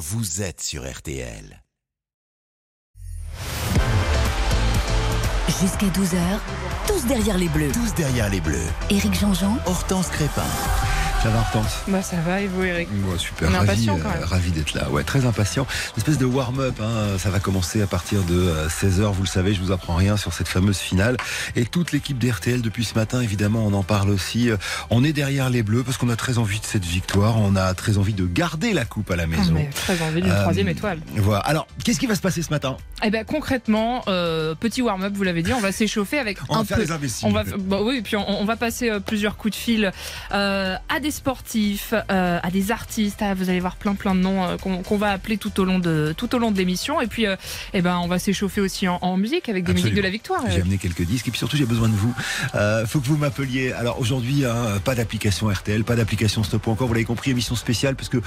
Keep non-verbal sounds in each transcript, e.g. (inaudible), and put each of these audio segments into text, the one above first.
vous êtes sur RTL. Jusqu'à 12h, tous derrière les bleus. Tous derrière les bleus. Éric Jean-Jean, Hortense Crépin. Ça va, Hortense Bah ça va et vous Eric? Moi, super, ravi, euh, ravi d'être là. Ouais, très impatient. Une espèce de warm-up, hein, ça va commencer à partir de 16h, vous le savez, je vous apprends rien sur cette fameuse finale. Et toute l'équipe d'RTL depuis ce matin, évidemment, on en parle aussi. Euh, On est derrière les Bleus parce qu'on a très envie de cette victoire, on a très envie de garder la coupe à la Ah, maison. mais Très envie d'une Euh, troisième étoile. Voilà. Alors, qu'est-ce qui va se passer ce matin? Eh ben concrètement, euh, petit warm-up, vous l'avez dit, on va s'échauffer avec On un va faire peu. les imbéciles. On va, bah oui, et puis on, on va passer euh, plusieurs coups de fil euh, à des sportifs, euh, à des artistes. Ah, vous allez voir plein plein de noms euh, qu'on va appeler tout au long de tout au long de l'émission. Et puis, euh, eh ben, on va s'échauffer aussi en, en musique avec des Absolument. musiques de la victoire. J'ai amené quelques disques et puis surtout j'ai besoin de vous. Euh, faut que vous m'appeliez. Alors aujourd'hui, hein, pas d'application RTL, pas d'application Stop encore. Vous l'avez compris, émission spéciale parce que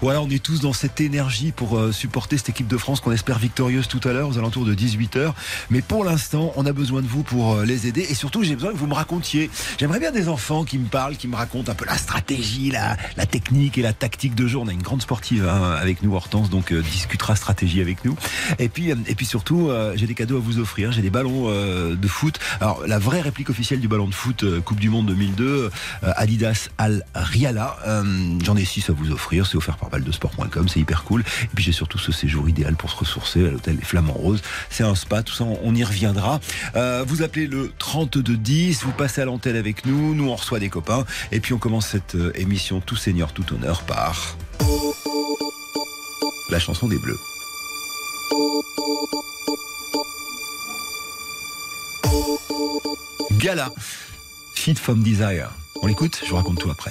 voilà, on est tous dans cette énergie pour euh, supporter cette équipe de France qu'on espère victorieuse tout à l'heure aux alentours de 18h. Mais pour l'instant, on a besoin de vous pour euh, les aider et surtout j'ai besoin que vous me racontiez. J'aimerais bien des enfants qui me parlent, qui me racontent un peu la stratégie, la, la technique et la tactique de jeu. On a une grande sportive hein, avec nous, Hortense, donc euh, discutera stratégie avec nous. Et puis, euh, et puis surtout, euh, j'ai des cadeaux à vous offrir. J'ai des ballons euh, de foot. Alors, la vraie réplique officielle du ballon de foot euh, Coupe du Monde 2002, euh, Adidas Al Riala. J'en ai six à vous offrir. C'est offert par baldesport.com. C'est hyper cool. Et puis, j'ai surtout ce séjour idéal pour se ressourcer à l'hôtel Les Flamands Roses. C'est un spa. Tout ça, on, y reviendra. Vous appelez le 3210. Vous passez à l'antenne avec nous. Nous, on reçoit des copains. Et puis, on commence cette euh, émission tout seigneur, tout honneur par la chanson des Bleus. Gala, Feed from Desire. On l'écoute, je vous raconte tout après.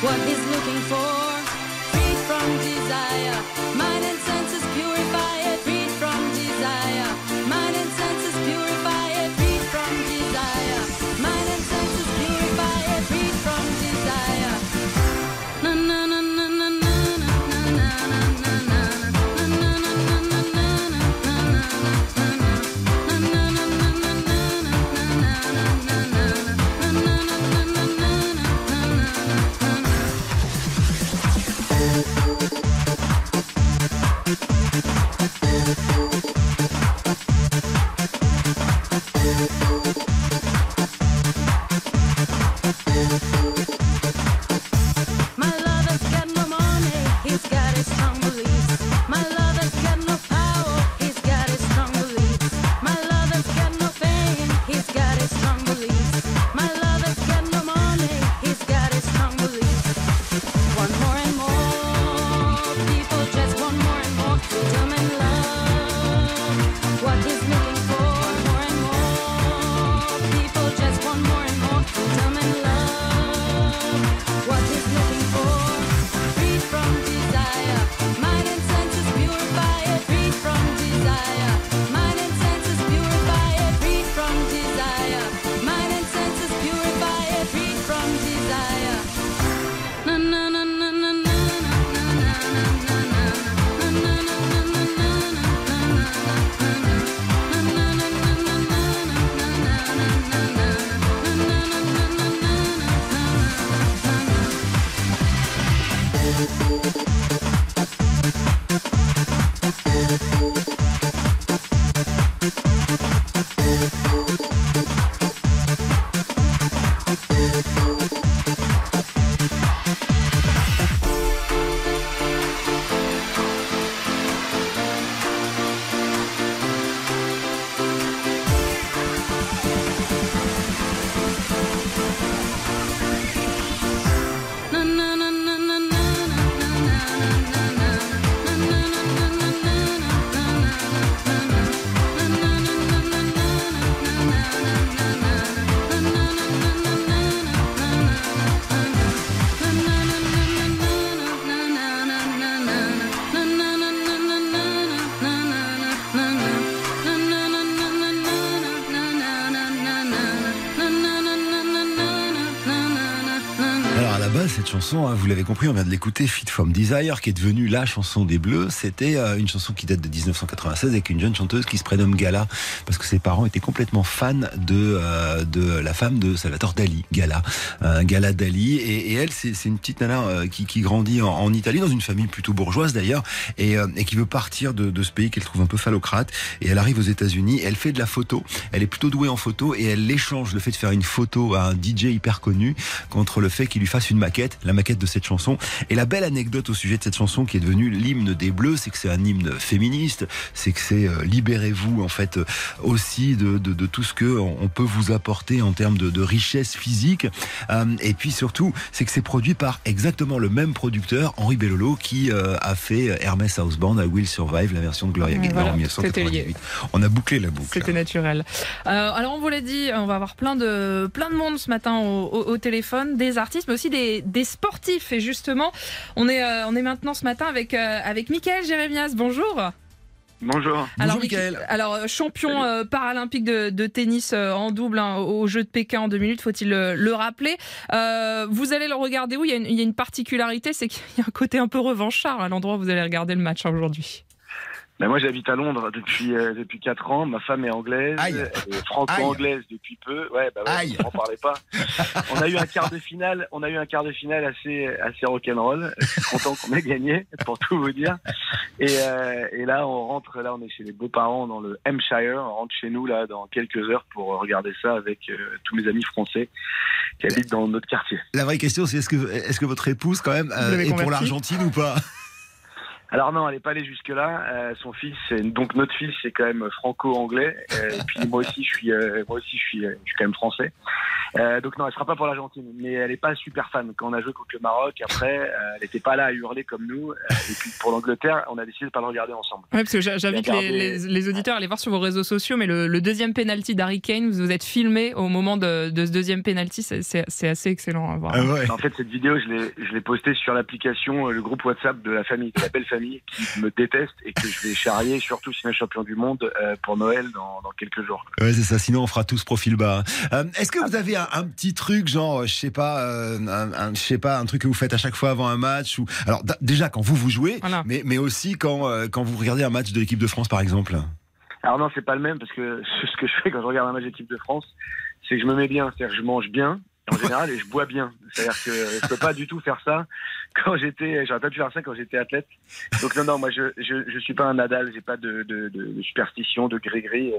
What he's looking for, freed from desire, mind and senses hein, vous l'avez compris, on vient de l'écouter, Fit from Desire, qui est devenue la chanson des Bleus. C'était euh, une chanson qui date de 1996 avec une jeune chanteuse qui se prénomme Gala, parce que ses parents étaient complètement fans de euh, de la femme de Salvatore Dali, Gala, euh, Gala Dali. Et, elle, c'est une petite nana qui, grandit en, Italie, dans une famille plutôt bourgeoise d'ailleurs, et, qui veut partir de, ce pays qu'elle trouve un peu phallocrate. Et elle arrive aux États-Unis, elle fait de la photo, elle est plutôt douée en photo, et elle échange le fait de faire une photo à un DJ hyper connu contre le fait qu'il lui fasse une maquette, maquette de cette chanson. Et la belle anecdote au sujet de cette chanson qui est devenue l'hymne des Bleus, c'est que c'est un hymne féministe, c'est que c'est euh, libérez-vous en fait euh, aussi de, de, de tout ce que on peut vous apporter en termes de, de richesse physique. Euh, et puis surtout, c'est que c'est produit par exactement le même producteur, Henri Bellolo, qui euh, a fait Hermès Houseband, I Will Survive, la version de Gloria Gaynor voilà, en 1998. c'était On a bouclé la boucle. C'était naturel. Euh, alors on vous l'a dit, on va avoir plein de plein de monde ce matin au, au- au téléphone, des artistes, mais aussi des, des Et justement, on est euh, on est maintenant ce matin avec euh, avec Mickaël Jérémias. Bonjour. Bonjour. Bonjour, Mick- Mickaël. Alors euh, champion euh, paralympique de, de tennis euh, en double hein, aux Jeux de Pékin en deux minutes, faut-il le, le rappeler. Euh, vous allez le regarder où il y, a une, il y a une particularité, c'est qu'il y a un côté un peu revanchard à l'endroit où vous allez regarder le match hein, aujourd'hui. Ben moi j'habite à Londres depuis euh, depuis quatre ans. Ma femme est anglaise, franco-anglaise depuis peu. Ouais, bah ouais, on n'en parlait pas. (laughs) on a eu un quart de finale, on a eu un quart de finale assez assez rock'n'roll. Je suis content qu'on ait gagné, pour tout vous dire. Et, euh, et là on rentre, là on est chez les beaux-parents dans le Hampshire. On rentre chez nous là dans quelques heures pour regarder ça avec euh, tous mes amis français qui habitent dans notre quartier. La vraie question, c'est est-ce que, est-ce que votre épouse, quand même, euh, est pour l'Argentine ou pas? Alors non, elle n'est pas allée jusque là. Euh, son fils, c'est- donc notre fils, c'est quand même franco-anglais. Euh, et puis moi aussi, je suis, euh, moi aussi, je suis, euh, je suis quand même français. Euh, donc non, elle sera pas pour l'Argentine, mais elle est pas super fan. Quand on a joué contre le Maroc, après, euh, elle n'était pas là à hurler comme nous. Euh, et puis pour l'Angleterre, on a décidé de pas le regarder ensemble. Ouais, parce que j'invite les, Regardez. les- les auditeurs à aller voir sur vos réseaux sociaux, mais le, le deuxième penalty d'Harry Kane, vous vous êtes filmé au moment de, de ce deuxième penalty, c'est- assez excellent à voir. Ah ouais. En fait, cette vidéo, je l'ai, je l'ai postée sur l'application, euh, le groupe WhatsApp de la famille, de la belle famille, qui me déteste et que je vais charrier, surtout si on est champion du monde euh, pour Noël dans, dans quelques jours. Ouais, c'est ça. Sinon, on fera tous profil bas. Euh, Est-ce que vous avez un, un petit truc, genre, euh, je sais pas, euh, un, un- je sais pas, un truc que vous faites à chaque fois avant un match ou alors déjà quand vous vous jouez, Voilà. mais mais aussi quand euh, quand vous regardez un match de l'équipe de France, par exemple. Alors non, c'est pas le même parce que (laughs) ce que je fais quand je regarde un match d'équipe de France, c'est que je me mets bien, c'est-à-dire que je mange bien en général et je bois bien. C'est-à-dire que je peux pas du tout faire ça quand j'étais, j'aurais pas pu faire ça quand j'étais athlète. Donc non, non, moi je je, je suis pas un Nadal, j'ai pas de, de, de, superstition, de gris-gris.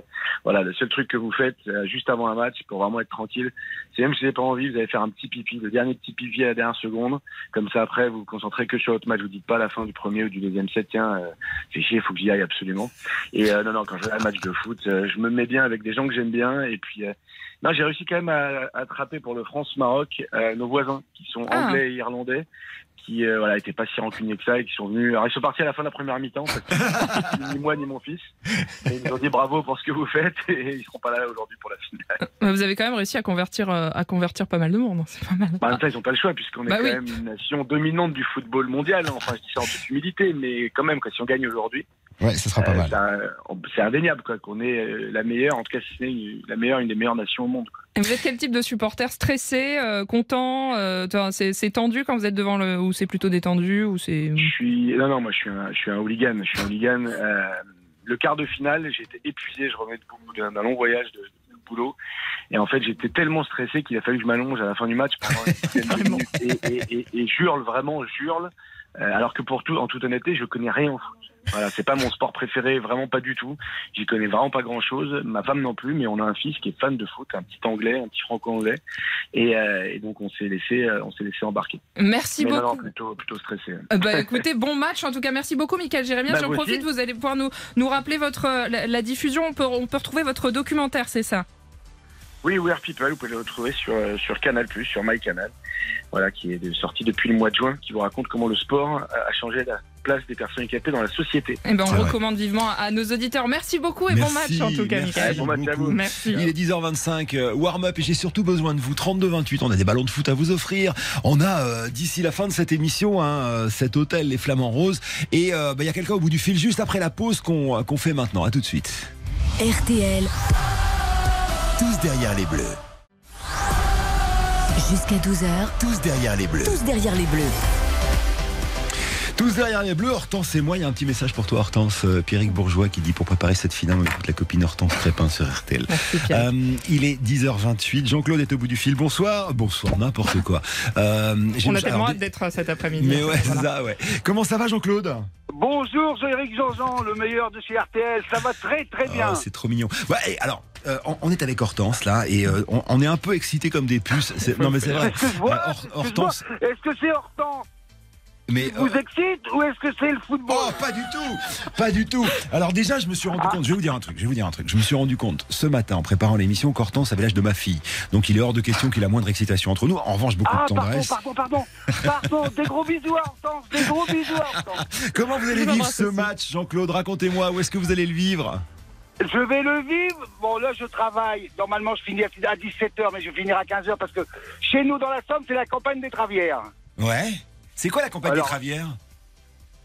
Voilà, le seul truc que vous faites euh, juste avant un match pour vraiment être tranquille, c'est même si vous n'avez pas envie, vous allez faire un petit pipi, le dernier petit pipi à la dernière seconde. Comme ça après, vous vous concentrez que sur votre match. Vous dites pas à la fin du premier ou du deuxième set, tiens, euh, c'est chier, faut que j'y aille absolument. Et euh, non, non, quand je regarde un match de foot, euh, je me mets bien avec des gens que j'aime bien. Et puis, non, j'ai réussi quand même à, à attraper pour le France-Maroc euh, nos voisins qui sont Ah. anglais et irlandais qui euh, voilà étaient pas si rancuniers que ça et qui sont venus alors ils sont partis à la fin de la première mi-temps ni moi ni mon fils et ils nous ont dit bravo pour ce que vous faites et ils seront pas là aujourd'hui pour la finale Mais Vous avez quand même réussi à convertir, euh, à convertir pas mal de monde, hein, c'est pas mal. bah, ils ont pas le choix puisqu'on est Bah quand oui. même une nation dominante du football mondial hein. enfin je dis ça en toute humilité mais quand même quoi, si on gagne aujourd'hui Ouais, ce sera euh, ça, on- c'est indéniable quoi qu'on est euh, la meilleure en tout cas si ce n'est la meilleure une des meilleures nations au monde quoi. Et vous êtes quel type de supporter Stressé, euh, content euh, C'est tendu quand vous êtes devant le. ou c'est plutôt détendu ou c'est. Je suis non non moi je suis un, je suis un hooligan je suis un hooligan euh, le quart de finale j'ai été épuisé je revenais d'un long voyage de, de boulot et en fait j'étais tellement stressé qu'il a fallu que je m'allonge à la fin du match pendant une et, et, et, et j'hurle vraiment j'hurle euh, alors que pour tout en toute honnêteté je connais rien en foot voilà c'est pas mon sport préféré vraiment pas du tout j'y connais vraiment pas grand chose ma femme non plus mais on a un fils qui est fan de foot un petit anglais un petit franco-anglais et, euh, et donc on s'est laissé euh, on s'est laissé embarquer Merci mais beaucoup. non plutôt plutôt stressé Euh, Bah écoutez, bon match en tout cas. Merci beaucoup, Michael Jérémia. Bah, J'en profite, vous allez pouvoir nous, nous rappeler votre la, la diffusion. On peut, on peut retrouver votre documentaire, c'est ça? Oui, We Are People, vous pouvez le retrouver sur, sur Canal+, sur MyCanal, voilà, qui est sorti depuis le mois de juin, qui vous raconte comment le sport a changé la place des personnes handicapées dans la société. Eh ben, on recommande vivement à nos auditeurs. Merci beaucoup et bon match en tout cas, merci Michael. Bon match à vous. Merci. Il est 10h25, euh, warm-up et j'ai surtout besoin de vous. 32-28, on a des ballons de foot à vous offrir. On a euh, d'ici la fin de cette émission hein, euh, cet hôtel Les Flamands Roses. Et euh, bah, il y a quelqu'un au bout du fil juste après la pause qu'on qu'on fait maintenant. À tout de suite. RTL, Tous derrière les bleus. Jusqu'à 12h, Tous derrière les bleus. tous derrière les bleus. Tous derrière les bleus, Hortense et moi, il y a un petit message pour toi, Hortense. Euh, Pierrick Bourgeois qui dit pour préparer cette finale, on écoute la copine Hortense Crépin sur RTL. Merci. Euh, il est 10h28. Jean-Claude est au bout du fil. Bonsoir. Bonsoir, n'importe quoi. Euh, On a tellement hâte d'être euh, cet après-midi. Mais ouais, c'est Voilà. ça, ouais. Comment ça va, Jean-Claude? Bonjour, c'est Eric Jean-Jean, le meilleur de chez RTL. Ça va très très bien. Ah, C'est trop mignon. Ouais, et alors, euh, on, on est avec Hortense là, et euh, on, on est un peu excité comme des puces. (laughs) Non, mais c'est vrai. Est-ce que Hortense, Est-ce que c'est Hortense? Mais. vous euh, excite ou est-ce que c'est le football Oh, pas du tout, pas du tout. Alors déjà, je me suis rendu Ah. compte. Je vais vous dire un truc. Je vais vous dire un truc. Je me suis rendu compte ce matin en préparant l'émission qu'Hortense avait l'âge de ma fille. Donc il est hors de question qu'il ait la moindre excitation entre nous. En revanche, beaucoup Ah, de pardon, tendresse. pardon, pardon. Pardon, des gros bisous à Hortense, des gros bisous à Hortense. (laughs) Comment vous allez vivre ce aussi. match, Jean-Claude? Racontez-moi. Où est-ce que vous allez le vivre? Je vais le vivre. Bon, là, je travaille. Normalement, je finis à 17h, mais je vais finir à 15h parce que chez nous, dans la Somme, c'est la campagne des Travières. Ouais. C'est quoi la campagne Alors, des Travières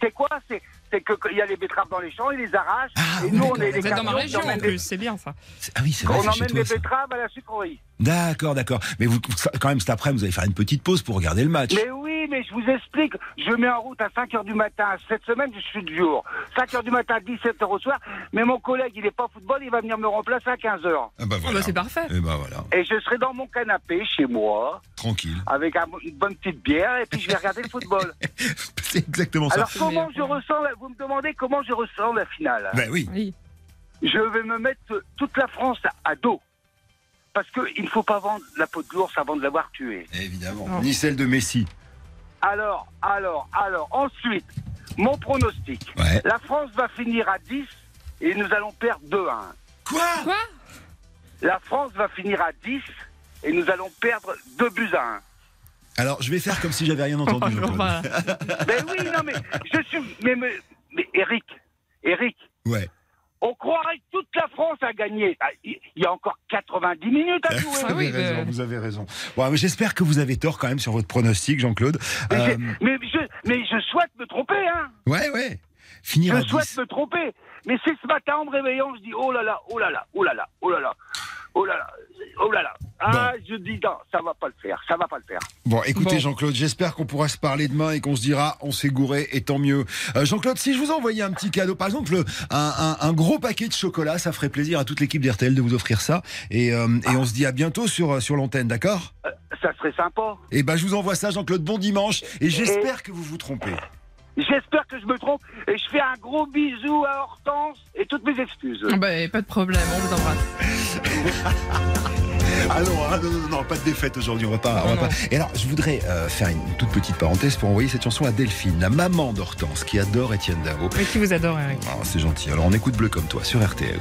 C'est quoi C'est c'est que qu'il y a les betteraves dans les champs, ils les arrachent. Ah, et oui, nous, on est les Vous êtes dans ma région en plus, c'est bien ça. C'est- Ah oui, c'est vrai. On emmène toi, les ça. betteraves à la sucrerie. D'accord, d'accord. Mais vous, quand même, cet après-midi, vous allez faire une petite pause pour regarder le match. Mais oui, mais je vous explique. Je mets en route à 5h du matin. Cette semaine, je suis de jour. 5h du matin, 17h au soir. Mais mon collègue, il n'est pas football, il va venir me remplacer à 15h. Ah bah Ah bah, c'est parfait. Et bah voilà, Et je serai dans mon canapé chez moi, tranquille. avec un- une bonne petite bière, et puis je vais regarder le football. (laughs) c'est exactement ça. Alors comment je ressens, la- vous me demandez comment je ressens la finale? Ben oui. Oui. Je vais me mettre toute la France à dos. Parce qu'il ne faut pas vendre la peau de l'ours avant de l'avoir tué. Évidemment. Non. Ni celle de Messi. Alors, alors, alors, ensuite, mon pronostic. Ouais. La France va finir à 10 et nous allons perdre 2-1. Quoi Quoi La France va finir à 10 et nous allons perdre 2 buts à Alors, je vais faire comme si j'avais rien entendu. (laughs) 1. ben oui, non, mais je suis. Mais, mais, mais Eric, Eric, Ouais. On croirait que toute la France a gagné. Ah, Il y a encore 90 minutes à Vous jouer. Ah avez oui, raison, vous avez raison. Bon, j'espère que vous avez tort quand même sur votre pronostic, Jean-Claude. Mais, Euh, mais je, mais je souhaite me tromper, hein. ouais, ouais. Finir Je souhaite 10. me tromper. Mais c'est ce matin en me réveillant, je dis oh là là, oh là là, oh là là, oh là là, oh là là, oh là là. Ah, je dis non, ça va pas le faire, ça va pas le faire. Bon, écoutez Bon. Jean-Claude, j'espère qu'on pourra se parler demain et qu'on se dira on s'est gouré et tant mieux. Euh, Jean-Claude, si je vous envoyais un petit cadeau, par exemple le- un, un- un gros paquet de chocolat, ça ferait plaisir à toute l'équipe d'RTL de vous offrir ça. Et, euh, et on se dit à bientôt sur, sur l'antenne, d'accord? Euh, ça serait sympa. Et ben je vous envoie ça, Jean-Claude, bon dimanche. Et j'espère que vous vous trompez. J'espère que je me trompe et je fais un gros bisou à Hortense et toutes mes excuses. Ah bah, pas de problème, on vous embrasse. Ah non, ah non, non, non, pas de défaite aujourd'hui, on va pas. on va pas. Et alors, je voudrais euh, faire une toute petite parenthèse pour envoyer cette chanson à Delphine, la maman d'Hortense, qui adore Étienne Davo. Mais qui vous adore, Eric. Ah, c'est gentil. Alors, on écoute Bleu comme toi sur RTL.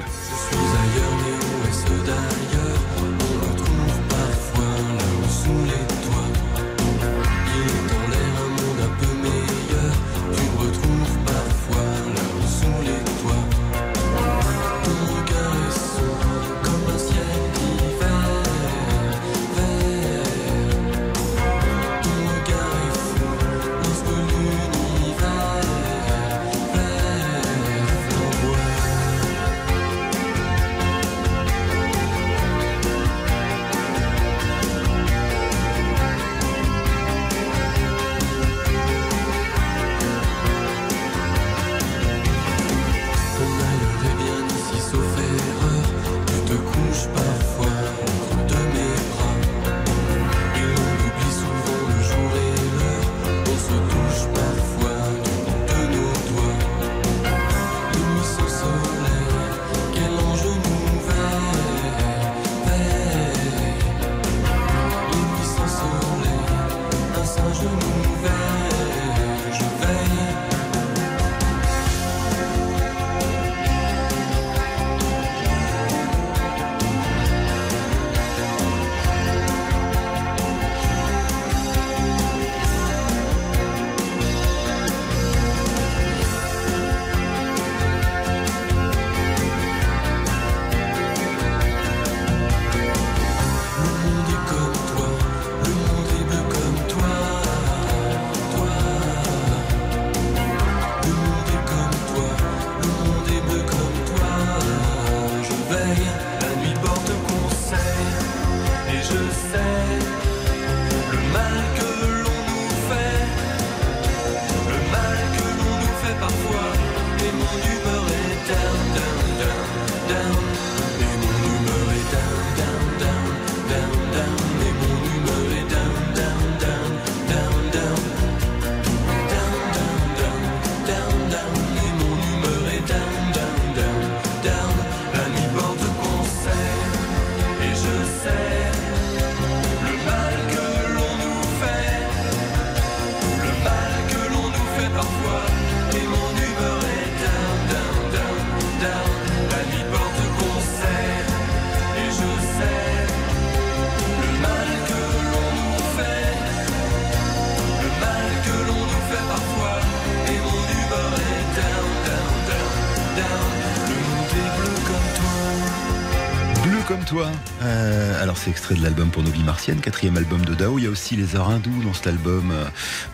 Extrait de l'album Pour nos vies martiennes, quatrième album de Dao. Il y a aussi Les Heures Hindous dans cet album. euh,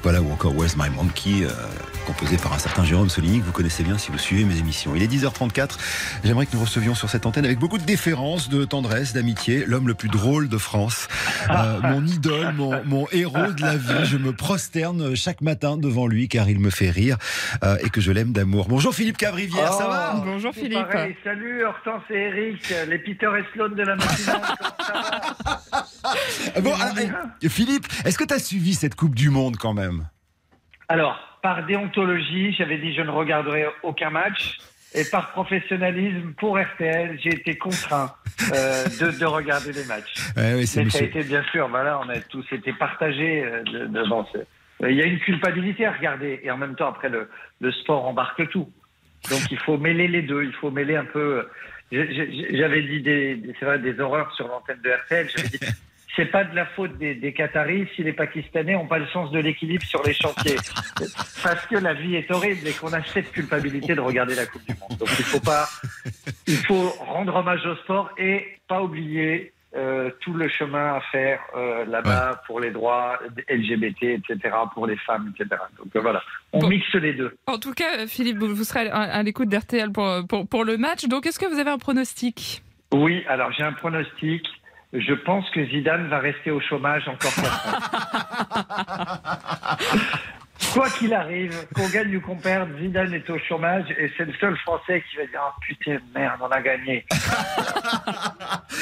voilà, ou encore Where's My Monkey, euh, composé par un certain Jérôme Soligny que vous connaissez bien si vous suivez mes émissions. Il est 10h34. J'aimerais que nous recevions sur cette antenne avec beaucoup de déférence, de tendresse, d'amitié, l'homme le plus drôle de France, Euh, (laughs) mon idole, mon, mon héros de la vie. Je me prosterne chaque matin devant lui car il me fait rire euh, et que je l'aime d'amour. Bonjour Philippe Cabrivière, ça va Oh, Bonjour Philippe. pareil. Salut Hortense et Eric, les Peter et Sloan de la matinale. Ah Bon, alors, eh, Philippe, est-ce que tu as suivi cette Coupe du Monde quand même? Alors, par déontologie, j'avais dit je ne regarderai aucun match. Et par professionnalisme, pour RTL, j'ai été contraint euh, de, de regarder les matchs. Ouais, oui, ça a été bien sûr, voilà, on a tous été partagés euh, de- devant. Il y a une culpabilité à regarder et en même temps après le, le sport embarque tout. Donc il faut mêler les deux, il faut mêler un peu. J'avais dit des, c'est vrai, des horreurs sur l'antenne de RTL. Dit (laughs) c'est pas de la faute des, des Qataris si les Pakistanais n'ont pas le sens de l'équilibre sur les chantiers. (laughs) Parce que la vie est horrible et qu'on a cette culpabilité de regarder la Coupe du Monde. Donc il faut pas, il faut rendre hommage au sport et pas oublier euh, tout le chemin à faire euh, là-bas pour les droits LGBT, etc., pour les femmes, etc. Donc euh, voilà, on Bon. mixe les deux. En tout cas, Philippe, vous vous serez à, à l'écoute d'RTL pour, pour, pour le match. Donc, est-ce que vous avez un pronostic? Oui, alors j'ai un pronostic. Je pense que Zidane va rester au chômage encore. (laughs) Quoi qu'il arrive, qu'on gagne ou qu'on perde, Zidane est au chômage et c'est le seul Français qui va dire oh, putain merde, on a gagné. (laughs)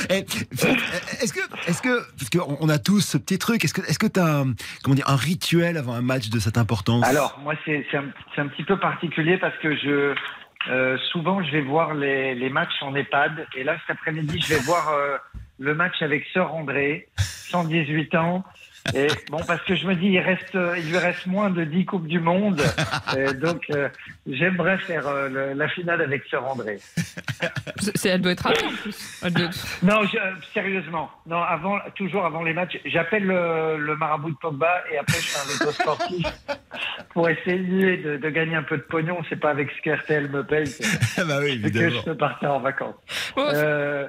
Eh, Philippe, est-ce que, est-ce que, parce qu'on on a tous ce petit truc, est-ce que, est-ce que tu as un, comment dire, un rituel avant un match de cette importance? Alors, moi, c'est c'est un, c'est un petit peu particulier parce que je euh, souvent je vais voir les, les matchs en EHPAD et là cet après-midi je vais voir euh, le match avec Sœur André, 118 ans. Et bon, parce que je me dis, il reste, euh, il lui reste moins de 10 coupes du monde, Et donc euh, j'aimerais faire euh, le- la finale avec Sœur André. C'est- Elle doit être ravie en plus. Doit Non, je- euh, sérieusement, non, avant, toujours avant les matchs, j'appelle le, le marabout de Pogba et après je fais un loto sportif pour essayer de, de gagner un peu de pognon. C'est pas avec ce qu'RTL me paye que, bah oui, que je peux partir en vacances. Bon, Euh,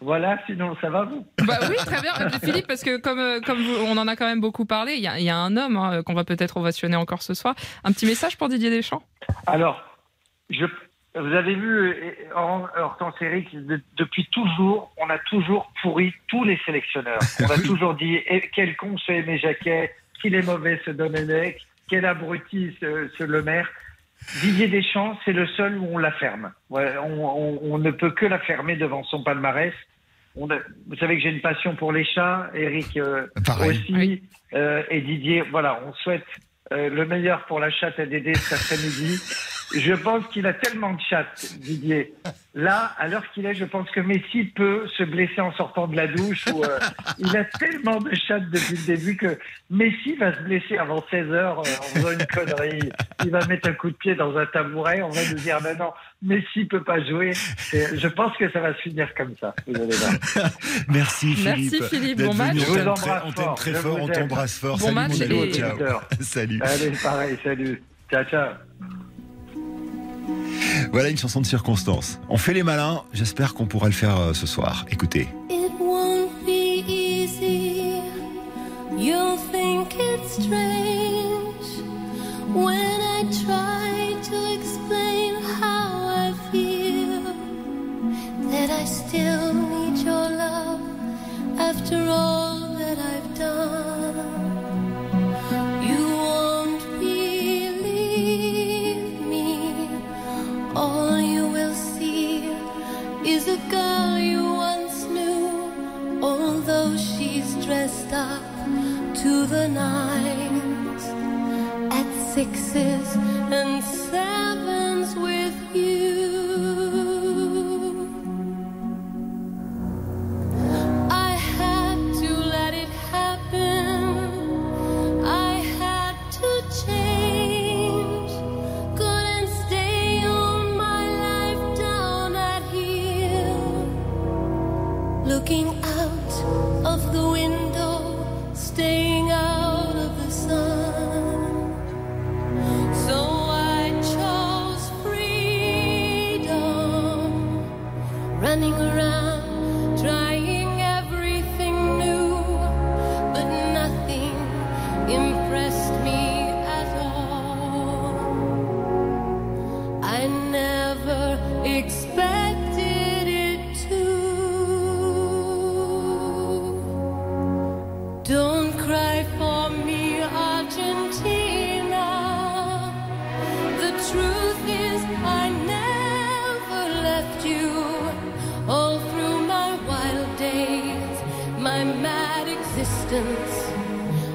voilà, sinon ça va vous? Bah oui, très bien. Philippe, parce que comme, euh, comme vous- on en a quand même beaucoup parlé, il y a, il y a un homme hein, qu'on va peut-être ovationner encore ce soir. Un petit message pour Didier Deschamps? Alors, je, vous avez vu, euh, Hor- Hortense Eric, de- depuis toujours, on a toujours pourri tous les sélectionneurs. On a (laughs) toujours dit eh, quel con ce Aimé Jacquet, qu'il est mauvais ce Domenech, quel abruti ce, ce Le Maire. Didier Deschamps, c'est le seul où on la ferme. Ouais, on, on- on ne peut que la fermer devant son palmarès. On a- vous savez que j'ai une passion pour les chats, Eric euh, aussi, Oui. euh, et Didier. Voilà, on souhaite euh, le meilleur pour la chatte à Dédé cet après-midi. Je pense qu'il a tellement de chattes, Didier. Là, à l'heure qu'il est, je pense que Messi peut se blesser en sortant de la douche. Ou, euh, il a tellement de chattes depuis le début que Messi va se blesser avant 16 heures euh, en faisant une connerie. Il va mettre un coup de pied dans un tabouret. On va nous dire, mais non, Messi peut pas jouer. Et je pense que ça va se finir comme ça. Vous allez voir. (laughs) Merci Philippe. Merci, Philippe. Bon match. venu. Je On vous t'aime très, embrasse on t'aime fort. très fort, on t'embrasse fort. Bon Salut match mon ami. et- Ciao. (laughs) Salut. Allez, pareil, salut. Ciao, ciao. (laughs) Voilà une chanson de circonstance. On fait les malins. J'espère qu'on pourra le faire euh, ce soir. Écoutez. It won't be easy. You'll think it's strange when I try to explain how I feel. That I still need your love after all that I've done. A girl you once knew, although she's dressed up to the nines at sixes and sevens with you.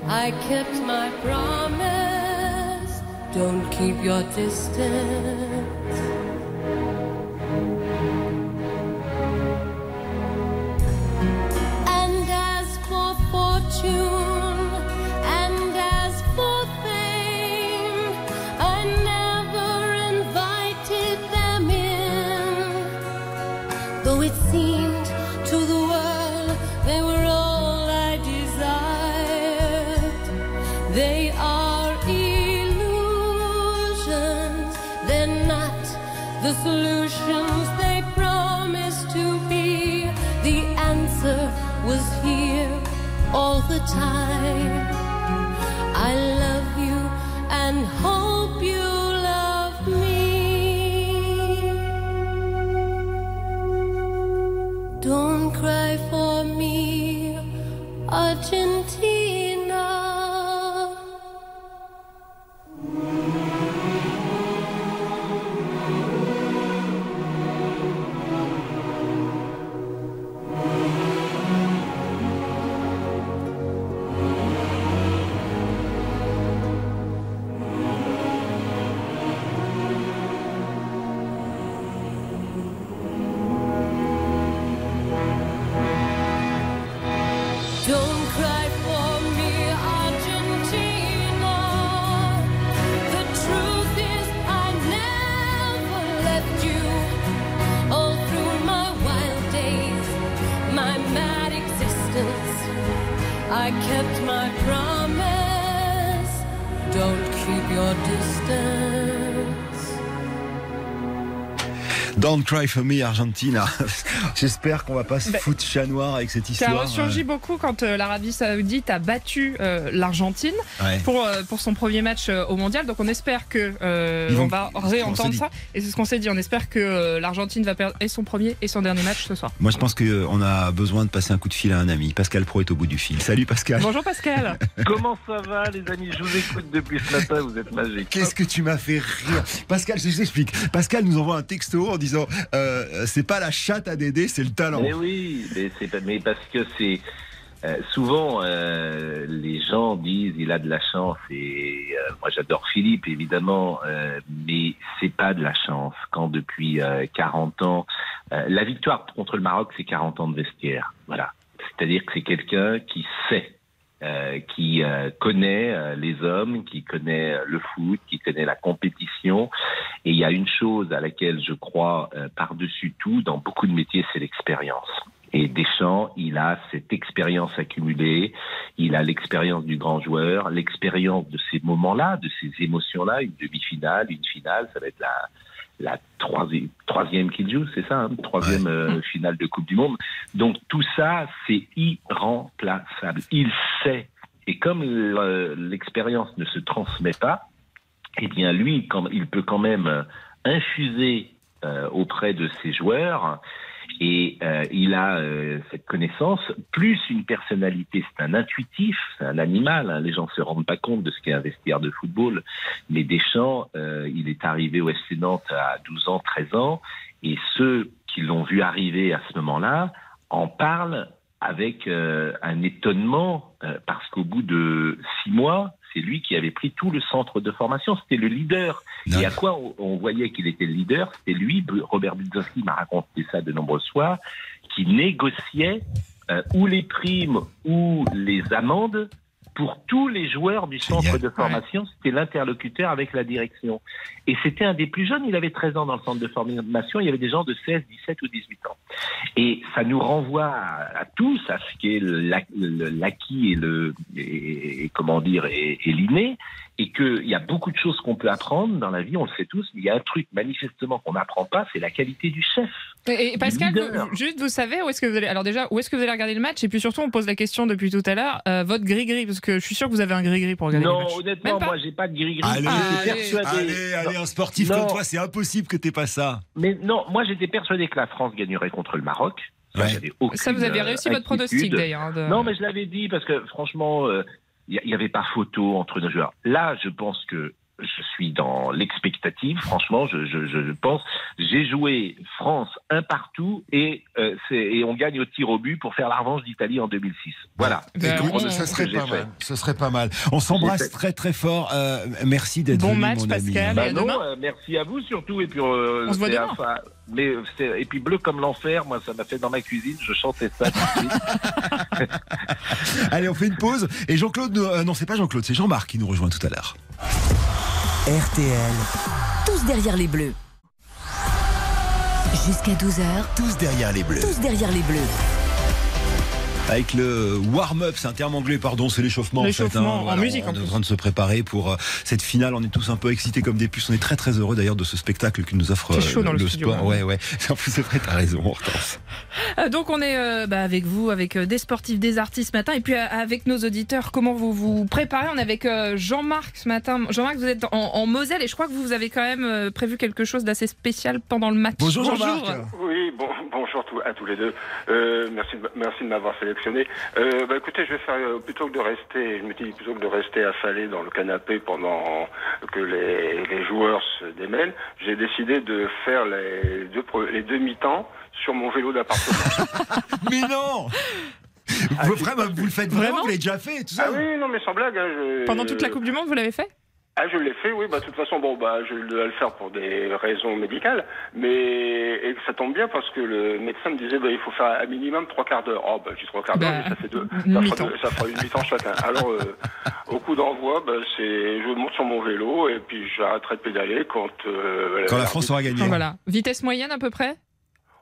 I kept my promise. Don't keep your distance. Cry for me, Argentina. (laughs) J'espère qu'on va pas se Bah, foutre chat noir avec cette Ça histoire. ressurgit beaucoup quand euh, l'Arabie Saoudite a battu euh, l'Argentine Euh, ouais. pour, euh, pour son premier match euh, au mondial. Donc on espère que euh, Ils vont- on va réentendre ça. Et c'est ce qu'on s'est dit. On espère que euh, l'Argentine va perdre et son premier et son dernier match ce soir. Moi, je pense qu'on a besoin de passer un coup de fil à un ami. Pascal Pro est au bout du fil. Salut Pascal. Bonjour Pascal. (laughs) Comment ça va, les amis? Je vous écoute depuis ce matin, vous êtes magiques. Qu'est-ce que tu m'as fait rire? Pascal, je t'explique. Pascal nous envoie un texto en disant euh, c'est pas la chatte à Dédé, c'est le talent. Mais oui, mais, parce que c'est. euh, souvent, euh, les gens disent il a de la chance et moi j'adore Philippe évidemment, mais c'est pas de la chance quand depuis euh, 40 ans la victoire contre le Maroc c'est 40 ans de vestiaire, voilà. C'est-à-dire que c'est quelqu'un qui sait, euh, qui euh, connaît euh, les hommes, qui connaît euh, le foot, qui connaît la compétition. Et il y a une chose à laquelle je crois euh, par-dessus tout dans beaucoup de métiers, c'est l'expérience. Et Deschamps, il a cette expérience accumulée, il a l'expérience du grand joueur, l'expérience de ces moments-là, de ces émotions-là, une demi-finale, une finale, ça va être la, la troisième, troisième qu'il joue, c'est ça, hein, troisième euh, finale de Coupe du Monde. Donc tout ça, c'est irremplaçable. Il sait. Et comme le- l'expérience ne se transmet pas, eh bien lui, quand- il peut quand même euh, infuser euh, auprès de ses joueurs et euh, il a euh, cette connaissance, plus une personnalité, c'est un intuitif, c'est un animal, hein, les gens se rendent pas compte de ce qu'est un vestiaire de football, mais Deschamps, euh, il est arrivé au FC Nantes à 12 ans, 13 ans, et ceux qui l'ont vu arriver à ce moment-là en parlent avec euh, un étonnement, euh, parce qu'au bout de six mois, c'est lui qui avait pris tout le centre de formation, c'était le leader. Et à quoi on, on voyait qu'il était le leader C'était lui, Robert Budzinski m'a raconté ça de nombreuses fois, qui négociait euh, ou les primes ou les amendes pour tous les joueurs du centre de formation. C'était l'interlocuteur avec la direction. Et c'était un des plus jeunes, il avait 13 ans dans le centre de formation, il y avait des gens de 16, 17 ou 18 ans. Et ça nous renvoie à, à tous à ce l'ac- le- l'acquis et le et, et comment dire et, et l'inné et qu'il y a beaucoup de choses qu'on peut apprendre dans la vie, on le sait tous, mais il y a un truc manifestement qu'on n'apprend pas, c'est la qualité du chef. Et, et Pascal, vous- juste vous savez où est-ce que vous allez alors déjà où est-ce que vous allez regarder le match? Et puis surtout on pose la question depuis tout à l'heure euh, votre gris gris parce que je suis sûr que vous avez un gris gris pour regarder le Non, match. honnêtement, Même pas moi j'ai pas de gris-gris. Allez, J'étais allez, persuadé. Allez, allez, un sportif Non. comme toi, c'est impossible que t'aies pas ça. Mais non, moi j'étais persuadé que la France gagnerait contre le Maroc. Ça, Ouais. vous avez euh, réussi votre pronostic d'ailleurs. hein, de- Non, mais je l'avais dit parce que franchement, il n'y avait pas photo entre nos joueurs. Là, je pense que je suis dans l'expectative, franchement, je, je, je pense. J'ai joué France un partout et, euh, et on gagne au tir au but pour faire la revanche d'Italie en 2006. Voilà. Ben, Écoute, on- ce ce serait pas fait. mal. Ce serait pas mal. On s'embrasse très très fort. Euh, merci d'être Bon venu, match, mon ami. Pascal. Bah à non, euh, merci à vous surtout. Et puis, euh, On se voit c'est demain. enfin- mais et puis bleu comme l'enfer, moi ça m'a fait dans ma cuisine, je chantais ça. (laughs) Allez, on fait une pause. Et Jean-Claude, nous- euh, non, c'est pas Jean-Claude, c'est Jean-Marc qui nous rejoint tout à l'heure. RTL, Tous derrière les bleus. Jusqu'à 12h, tous derrière les bleus. tous derrière les bleus. Avec le warm-up, c'est un terme anglais, pardon, c'est l'échauffement. en fait, L'échauffement en musique, On est en train de se préparer pour euh, cette finale. On est tous un peu excités comme des puces. On est très très heureux d'ailleurs de ce spectacle que nous offre C'est chaud euh, dans le le studio, sport. hein. Ouais, ouais. (laughs) En plus, c'est vrai, t'as raison, Hortense. Euh, Donc on est euh, bah, avec vous, avec euh, des sportifs, des artistes ce matin, et puis euh, avec nos auditeurs. Comment vous vous préparez? On est avec euh, Jean-Marc ce matin. Jean-Marc, vous êtes en, en Moselle et je crois que vous avez quand même euh, prévu quelque chose d'assez spécial pendant le match. Bonjour, Jean-Marc. Oui, bon, bonjour à tous les deux. Euh, merci, de- merci de m'avoir sélectionné. Euh, bah, écoutez, je vais faire euh, plutôt que de rester, je me dis plutôt que de rester affalé dans le canapé pendant que les, les joueurs se démêlent, j'ai décidé de faire les deux, les deux mi-temps sur mon vélo d'appartement. (laughs) Mais non Ah, vous, si, vraiment, vous le faites vraiment, Vraiment Vous l'avez déjà fait, tout ça ah oui, non mais sans blague. hein, je- Pendant toute la Coupe du Monde, vous l'avez fait Ah, je l'ai fait, oui. Bah, de toute façon, bon, bah, je dois le faire pour des raisons médicales, mais et ça tombe bien parce que le médecin me disait, bah, il faut faire un minimum trois quarts d'heure. Oh, bah, j'ai trois quarts d'heure, Bah, mais ça fait deux. Ça fera, deux- ça fera une mi-temps chacun. Alors, euh, au coup d'envoi, bah, c'est, je monte sur mon vélo et puis j'arrêterai de pédaler quand. euh, Quand la France aura gagné. Voilà. Vitesse moyenne à peu près?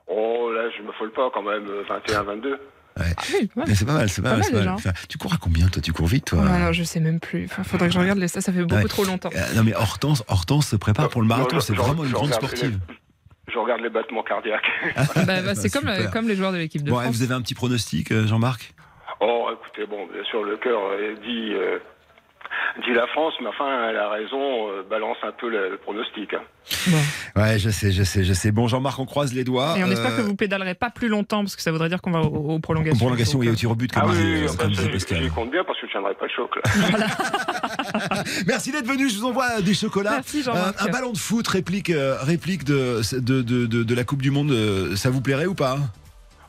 Oh, là, je me folle pas quand même, euh, 21, 22. Ah oui, ouais. Mais c'est pas mal, c'est pas, Pas mal. mal, c'est pas déjà. mal. Enfin, tu cours à combien, toi Tu cours vite, toi Oh, non, je sais même plus. Enfin, faudrait que je regarde ça, ça fait beaucoup Ouais. trop longtemps. Euh, Non, mais Hortense, Hortense se prépare pour le marathon. C'est vraiment une grande sportive. les- Je regarde les battements cardiaques. (laughs) Bah, bah, c'est comme, comme les joueurs de l'équipe de Bon, France. vous avez un petit pronostic, euh, Jean-Marc? Oh, écoutez, bon, bien sûr, le cœur dit, euh, dit la France, mais enfin, elle a raison, euh, balance un peu le, pronostic. Bon. Ouais, je sais, je sais, je sais. Bon, Jean-Marc, on croise les doigts. Et on espère Euh, que vous pédalerez pas plus longtemps parce que ça voudrait dire qu'on va aux, aux prolongations. En prolongation Donc, et euh, au tir au but, comme Ah oui, oui, euh, comme j'y compte bien parce que je tiendrai pas le choc. Là. (laughs) (laughs) Merci d'être venu. Je vous envoie des chocolats. Merci, Jean-Marc. Euh, un ballon de foot, réplique, euh, réplique de, de, de, de- de la Coupe du Monde. euh, Ça vous plairait ou pas?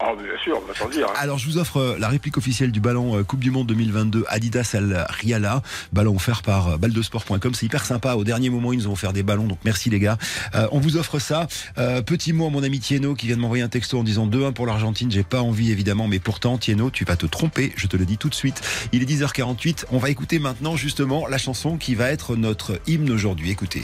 Ah, bien sûr, on va s'en dire. hein. Alors, je vous offre euh, la réplique officielle du ballon euh, Coupe du Monde 2022 Adidas Al Riala. Ballon offert par euh, baldesport.com. C'est hyper sympa. Au dernier moment, ils nous ont offert des ballons. Donc, merci les gars. Euh, on vous offre ça. Euh, petit mot à mon ami Tieno qui vient de m'envoyer un texto en disant 2-1 pour l'Argentine. J'ai pas envie, évidemment. Mais pourtant, Tieno, tu vas te tromper. Je te le dis tout de suite. Il est 10h48. On va écouter maintenant, justement, la chanson qui va être notre hymne aujourd'hui. Écoutez.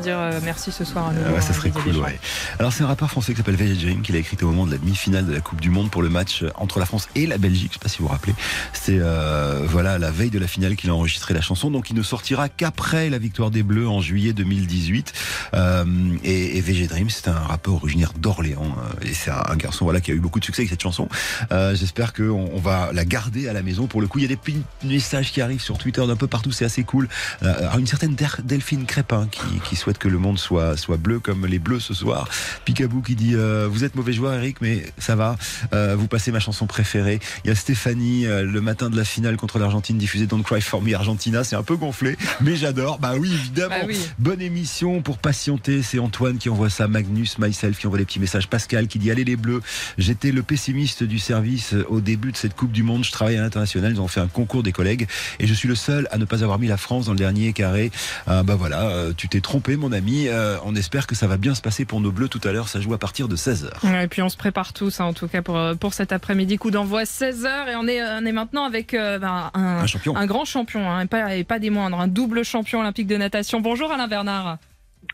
Lui dire euh, merci ce soir à nouveau, Ah ouais, ça hein, serait cool, ouais. Alors c'est un rappeur français qui s'appelle VJ Dream qui l'a écrit au moment de la demi-finale de la Coupe du Monde pour le match entre la France et la Belgique. Je sais pas si vous vous rappelez. C'est euh, voilà la veille de la finale qu'il a enregistré la chanson, donc il ne sortira qu'après la victoire des Bleus en juillet 2018. Euh, et, et VG Dream, c'est un rappeur originaire d'Orléans euh, et c'est un, garçon voilà qui a eu beaucoup de succès avec cette chanson. Euh, J'espère qu'on on va la garder à la maison. Pour le coup, il y a des petits messages qui arrivent sur Twitter d'un peu partout, c'est assez cool. Euh, une certaine Delphine Crépin qui, qui souhaite que le monde soit, soit bleu comme les bleus ce soir. Picabou qui dit euh, Vous êtes mauvais joueur, Eric, mais ça va. Euh, vous passez ma chanson préférée. Il y a Stéphanie, euh, le matin de la finale contre l'Argentine, diffusée Don't Cry for Me Argentina. C'est un peu gonflé, mais j'adore. Bah oui, évidemment. Bah oui. Bonne émission pour patienter. C'est Antoine qui envoie ça. Magnus, myself qui envoie des petits messages. Pascal qui dit Allez les bleus. J'étais le pessimiste du service au début de cette Coupe du Monde. Je travaille à l'international. Ils ont fait un concours des collègues et je suis le seul à ne pas avoir mis la France dans le dernier carré. Euh, bah voilà, euh, tu t'es trompé, mon ami. Euh, on espère que ça va bien se passer pour nos bleus tout à l'heure. Ça joue à partir de 16h. Ouais, et puis on se prépare tous, hein, en tout cas pour, euh, pour cet après-midi. Coup d'envoi 16h et on est, on est maintenant avec euh, ben, un, Un champion. un grand champion, hein, et, pas, et pas des moindres, un double champion olympique de natation. Bonjour Alain Bernard.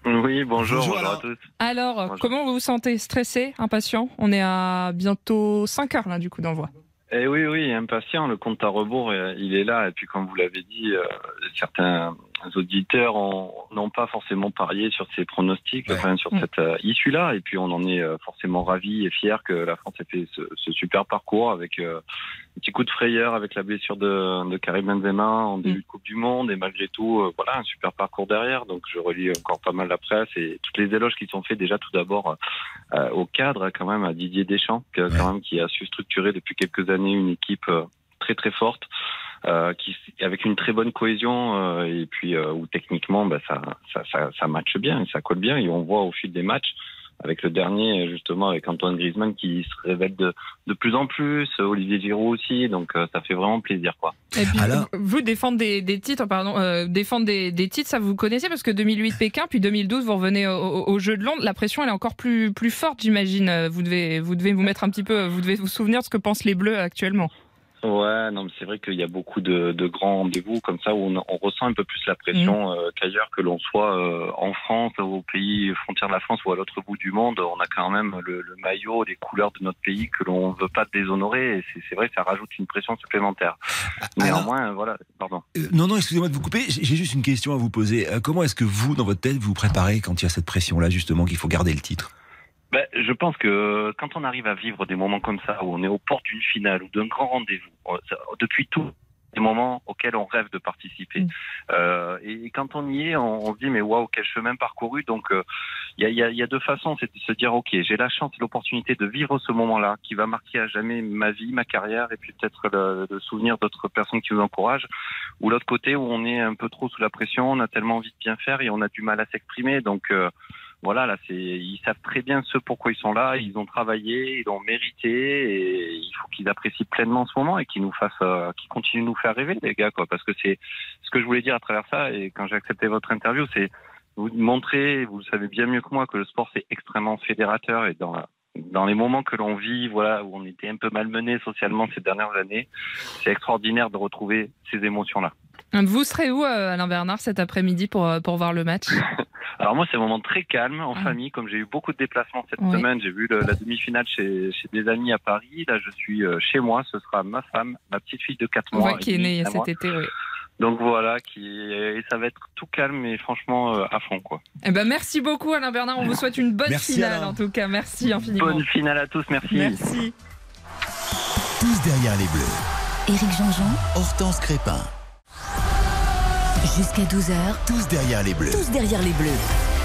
Oui, bonjour, Bonjour, bonjour, Alain. à tous. Alors, Bonjour. comment vous vous sentez Stressé Impatient On est à bientôt 5 heures là du coup d'envoi. Eh oui, oui, impatient, le compte à rebours, euh, il est là. Et puis, comme vous l'avez dit, euh, certains auditeurs ont- n'ont pas forcément parié sur ces pronostics, Ouais. enfin, sur Mm. cette euh, issue-là. Et puis, on en est euh, forcément ravis et fiers que la France ait fait ce, ce super parcours avec euh, un petit coup de frayeur avec la blessure de, de Karim Benzema en début Mm. de Coupe du Monde. Et malgré tout, euh, voilà, un super parcours derrière. Donc, je relis encore pas mal la presse et toutes les éloges qui sont faits déjà tout d'abord euh, au cadre, quand même, à Didier Deschamps, que- Ouais. quand même, qui a su structurer depuis quelques années une équipe euh, très très forte, qui avec une très bonne cohésion euh, et puis euh, où techniquement, bah, ça, ça, ça, ça matche bien ça colle bien. Et on voit au fil des matchs. Avec le dernier, justement, avec Antoine Griezmann qui se révèle de, de plus en plus, Olivier Giroud aussi, donc euh, ça fait vraiment plaisir, quoi. Et puis, vous défendre des, des titres, pardon, euh, défendre des, des titres, ça vous connaissez parce que 2008 Pékin, puis 2012 vous revenez au, au- au Jeu de Londres. La pression elle est encore plus plus forte, j'imagine. Euh, Vous devez vous devez vous mettre un petit peu, vous devez vous souvenir de ce que pensent les Bleus actuellement. Ouais, non, mais c'est vrai qu'il y a beaucoup de, de grands rendez-vous comme ça où on, on ressent un peu plus la pression euh, qu'ailleurs, que l'on soit euh, en France, au pays frontière de la France ou à l'autre bout du monde. On a quand même le, le maillot, les couleurs de notre pays que l'on veut pas déshonorer. Et c'est, vrai, que ça rajoute une pression supplémentaire. Alors- Néanmoins, voilà, pardon. Euh, non, non, excusez-moi de vous couper. J'ai juste une question à vous poser. Comment est-ce que vous, dans votre tête, vous vous préparez quand il y a cette pression-là, justement, qu'il faut garder le titre? Ben, je pense que quand on arrive à vivre des moments comme ça, où on est aux portes d'une finale ou d'un grand rendez-vous, euh, depuis tout, des moments auxquels on rêve de participer. Mm. Euh, et quand on y est, on, on se dit mais waouh quel chemin parcouru. Donc euh, il y, a, il y a- y a deux façons, c'est de se dire ok j'ai la chance et l'opportunité de vivre ce moment-là qui va marquer à jamais ma vie, ma carrière et puis peut-être le, le souvenir d'autres personnes qui nous encouragent. Ou l'autre côté où on est un peu trop sous la pression, on a tellement envie de bien faire et on a du mal à s'exprimer. Donc euh, voilà, là, ils savent très bien ce pourquoi ils sont là. Ils ont travaillé, ils l'ont mérité, et il faut qu'ils apprécient pleinement ce moment et qu'ils nous fassent, euh, qu'ils continuent de nous faire rêver, les gars, quoi. Parce que c'est ce que je voulais dire à travers ça. Et quand j'ai accepté votre interview, c'est vous montrez, vous le savez bien mieux que moi, que le sport c'est extrêmement fédérateur et dans dans les moments que l'on vit, voilà, où on était un peu malmené socialement ces dernières années, c'est extraordinaire de retrouver ces émotions-là. Vous serez où, euh, Alain Bernard, cet après-midi pour, euh, pour voir le match? (laughs) Alors moi, c'est un moment très calme en famille, comme j'ai eu beaucoup de déplacements cette Oui. semaine. J'ai vu le- la demi-finale chez, chez des amis à Paris. Là, je suis euh, chez moi. Ce sera ma femme, ma petite fille de 4 mois. Ouais, Qui est demi né à moi. cet été, oui. Donc voilà, qui et ça va être tout calme et franchement euh, à fond quoi. Eh ben, merci beaucoup, Alain Bernard. On vous souhaite une bonne Merci, finale, Alain. en tout cas. Merci infiniment. Bonne finale à tous, merci. Merci. Tous derrière les bleus. Éric Jean-Jean, Hortense Crépin. Jusqu'à 12h, Tous derrière les bleus. tous derrière les bleus.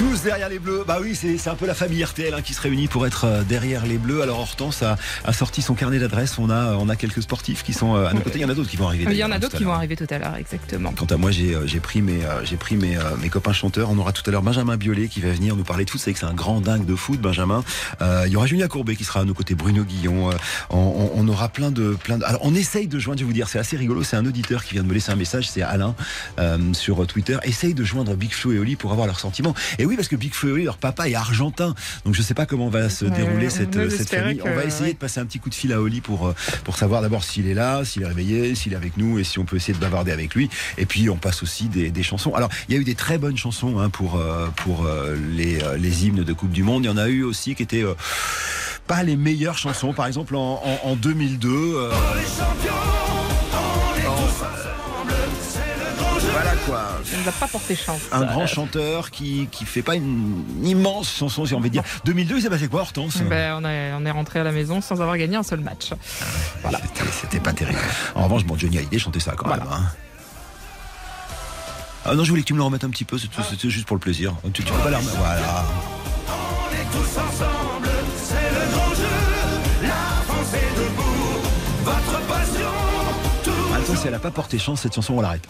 Tous derrière les bleus. Bah oui, c'est un peu la famille RTL hein, qui se réunit pour être euh, derrière les bleus. Alors Hortense a, a sorti son carnet d'adresses. On a, on a quelques sportifs qui sont euh, à nos côtés. Il y en a d'autres qui vont arriver. Il y en a hein, d'autres qui vont arriver tout à l'heure, exactement. Quant à moi, j'ai euh, pris mes j'ai pris mes, mes copains chanteurs. On aura tout à l'heure Benjamin Biolay qui va venir nous parler de foot. C'est que c'est un grand dingue de foot, Benjamin. Euh, il y aura Julien Courbet qui sera à nos côtés, Bruno Guillon. Euh, on, on- on aura plein de plein de. Alors on essaye de joindre. Je vais vous dire, c'est assez rigolo. C'est un auditeur qui vient de me laisser un message. C'est Alain euh, sur Twitter. Essaye de joindre Big Flo et Oli pour avoir leurs sentiments. Et oui, parce que Big Oli, leur papa est argentin. Donc je sais pas comment va se dérouler cette, espérer famille. On va essayer ouais. de passer un petit coup de fil à Oli pour, euh, pour savoir d'abord s'il est là, s'il est réveillé, s'il est avec nous et si on peut essayer de bavarder avec lui. Et puis on passe aussi des, des chansons. Alors il y a eu des très bonnes chansons hein, pour, euh, pour euh, les, euh, les hymnes de Coupe du Monde. Il y en a eu aussi qui étaient euh, pas les meilleures chansons. Par exemple en, en, en 2002. euh, voilà ne va pas porter chance. Un grand chanteur qui, qui fait pas une immense chanson, si on veut dire. 2002, il s'est passé quoi, Hortense? Ben, on, est, on est rentré à la maison sans avoir gagné un seul match. Voilà. C'était- C'était pas terrible. En revanche, bon, Johnny Hallyday chantait ça quand même. hein. Ah non, je voulais que tu me le remettes un petit peu, c'est- c'était juste pour le plaisir. Tu, tu peux pas la remettre. Voilà. On est tous ensemble, Si elle a pas porté chance, cette chanson, on l'arrête.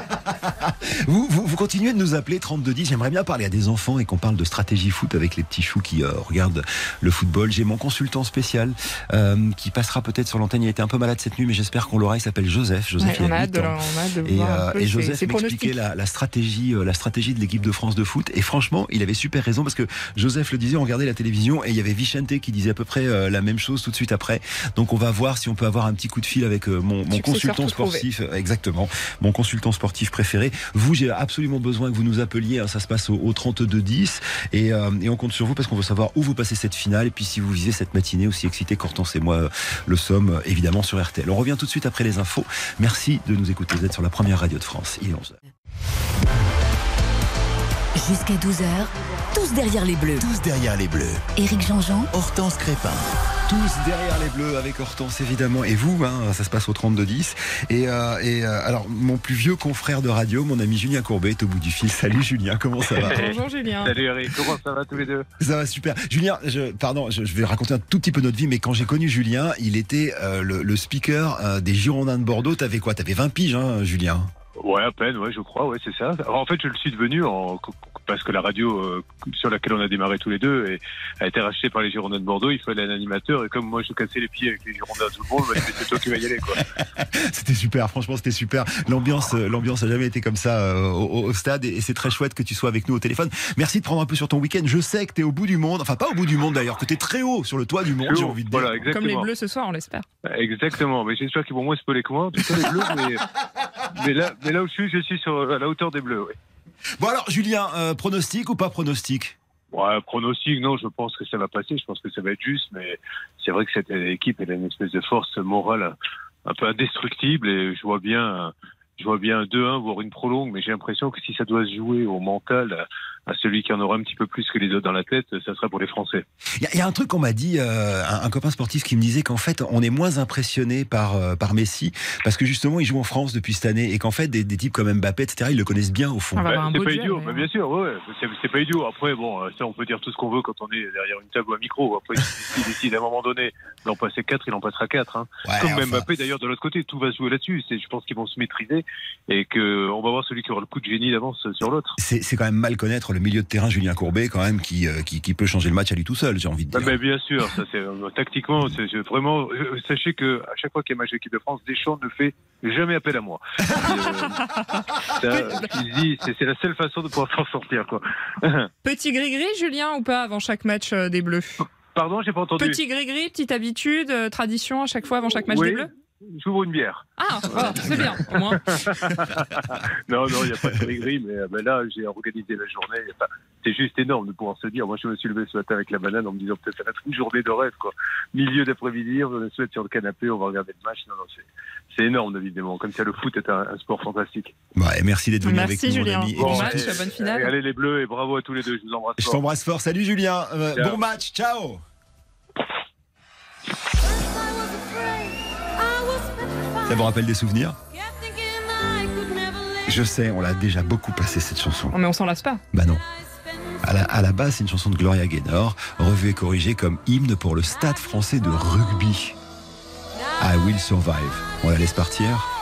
(laughs) vous, vous, vous continuez de nous appeler 3210. J'aimerais bien parler à des enfants et qu'on parle de stratégie foot avec les petits choux qui euh, regardent le football. J'ai mon consultant spécial euh, qui passera peut-être sur l'antenne. Il a été un peu malade cette nuit, mais j'espère qu'on l'aura. Il s'appelle Joseph. Joseph, Ouais, il a a hâte 8 de, ans. Et, euh, et Joseph m'expliquait la, la stratégie, euh, la stratégie de l'équipe de France de foot. Et franchement, il avait super raison parce que Joseph le disait, on regardait la télévision et il y avait Vicente qui disait à peu près euh, la même chose tout de suite après. Donc on va voir si on peut avoir un petit coup de fil avec euh, mon, mon Successeur consultant sportif, exactement, mon consultant sportif préféré. Vous, j'ai absolument besoin que vous nous appeliez. hein, ça se passe au, au 32 10 et, euh, et on compte sur vous parce qu'on veut savoir où vous passez cette finale et puis si vous visez cette matinée aussi excitée qu'Hortense et moi euh, le sommes euh, évidemment sur RTL. On revient tout de suite après les infos. Merci de nous écouter. Vous êtes sur la première radio de France. Il est 11h. Jusqu'à 12h, tous derrière les bleus. Tous derrière les bleus. Éric Jean-Jean, Hortense Crépin. Tous derrière les bleus avec Hortense évidemment et vous, hein, ça se passe au 32-10. Et, euh, et euh, alors mon plus vieux confrère de radio, mon ami Julien Courbet est au bout du fil. Salut Julien, comment ça va (laughs) Bonjour Julien. Salut Eric, comment ça va tous les deux? Ça va super. Julien, je, pardon, je, je vais raconter un tout petit peu notre vie, mais quand j'ai connu Julien, il était euh, le, le speaker euh, des Girondins de Bordeaux. T'avais quoi? T'avais 20 piges, hein, Julien? Ouais, à peine, ouais, je crois, ouais, c'est ça. Alors, en fait, je le suis devenu en, parce que la radio euh, sur laquelle on a démarré tous les deux et, a été rachetée par les Girondins de Bordeaux. Il fallait un animateur et comme moi, je cassais les pieds avec les Girondins à tout le monde, bah, c'est toi qui vas y aller. (laughs) C'était super, franchement, c'était super. L'ambiance, euh, l'ambiance a jamais été comme ça euh, au, au stade et, c'est très chouette que tu sois avec nous au téléphone. Merci de prendre un peu sur ton week-end. Je sais que tu es au bout du monde, enfin pas au bout du monde d'ailleurs, que tu es très haut sur le toit du monde, j'ai envie de dire. Comme les bleus ce soir, on l'espère. Exactement, mais j'espère qu'ils vont moins spoiler que moi, en tout cas les bleus, mais, mais, là, mais là où je suis, je suis sur, à la hauteur des bleus, ouais. Bon alors, Julien, euh, pronostic ou pas pronostic? Ouais, pronostic, non, je pense que ça va passer, je pense que ça va être juste, mais c'est vrai que cette équipe, elle a une espèce de force morale un peu indestructible et je vois bien, je vois bien un 2-1, voire une prolongue, mais j'ai l'impression que si ça doit se jouer au mental, à celui qui en aura un petit peu plus que les autres dans la tête, ça sera pour les Français. Il y, a- il y a un truc qu'on m'a dit, euh, un, un copain sportif qui me disait qu'en fait, on est moins impressionné par, euh, par Messi parce que justement, il joue en France depuis cette année et qu'en fait, des, des types comme Mbappé, etc., ils le connaissent bien au fond. On va avoir un c'est pas idiot, mais bien sûr, ouais, c'est, pas idiot. Après, bon, euh, ça, on peut dire tout ce qu'on veut quand on est derrière une table ou un micro. Après, s'il décide à un moment donné d'en passer 4, il en passera 4. Hein. Ouais, Comme enfin, Mbappé, d'ailleurs, de l'autre côté, tout va se jouer là-dessus. Je pense qu'ils vont se maîtriser et que on va voir celui qui aura le coup de génie d'avance sur l'autre. c'est c'est quand même mal connaître le le milieu de terrain Julien Courbet quand même qui, euh, qui, qui peut changer le match à lui tout seul, j'ai envie de Ah, dire. ben, bien sûr, ça c'est euh, tactiquement, c'est c'est vraiment. euh, Sachez que à chaque fois qu'il y a match d'équipe de France, Deschamps ne fait jamais appel à moi. (laughs) Et, euh, ça, il dit, c'est c'est la seule façon de pouvoir s'en sortir, quoi. (laughs) Petit gris-gris, Julien, ou pas avant chaque match euh, des Bleus? Pardon, j'ai pas entendu. Petit gris-gris, petite habitude, euh, tradition à chaque fois avant chaque match Oui, des Bleus? J'ouvre une bière. Ah, voilà, c'est bien, au moins. (laughs) non, non, il n'y a pas de gris-gris, mais, mais là, j'ai organisé la journée. Enfin, c'est juste énorme de pouvoir se dire. Moi, je me suis levé ce matin avec la banane en me disant peut-être ça va être une journée de rêve, quoi. Milieu d'après-midi, on va se mettre sur le canapé, on va regarder le match. Non, non, c'est, énorme, évidemment. Comme ça, le foot est un, un sport fantastique. Ouais, et merci d'être venu Merci, avec nous, Julien. mon ami. Bon match, je- bonne finale. Et allez les Bleus et bravo à tous les deux. Je vous embrasse Je fort. t'embrasse fort. Salut Julien. Euh, bon match. Ciao. Ça vous rappelle des souvenirs Je sais, on l'a déjà beaucoup passé cette chanson. Oh, mais on s'en lasse pas. Bah non. À la, à la base, c'est une chanson de Gloria Gaynor, revue et corrigée comme hymne pour le Stade français de rugby. I Will Survive. On la laisse partir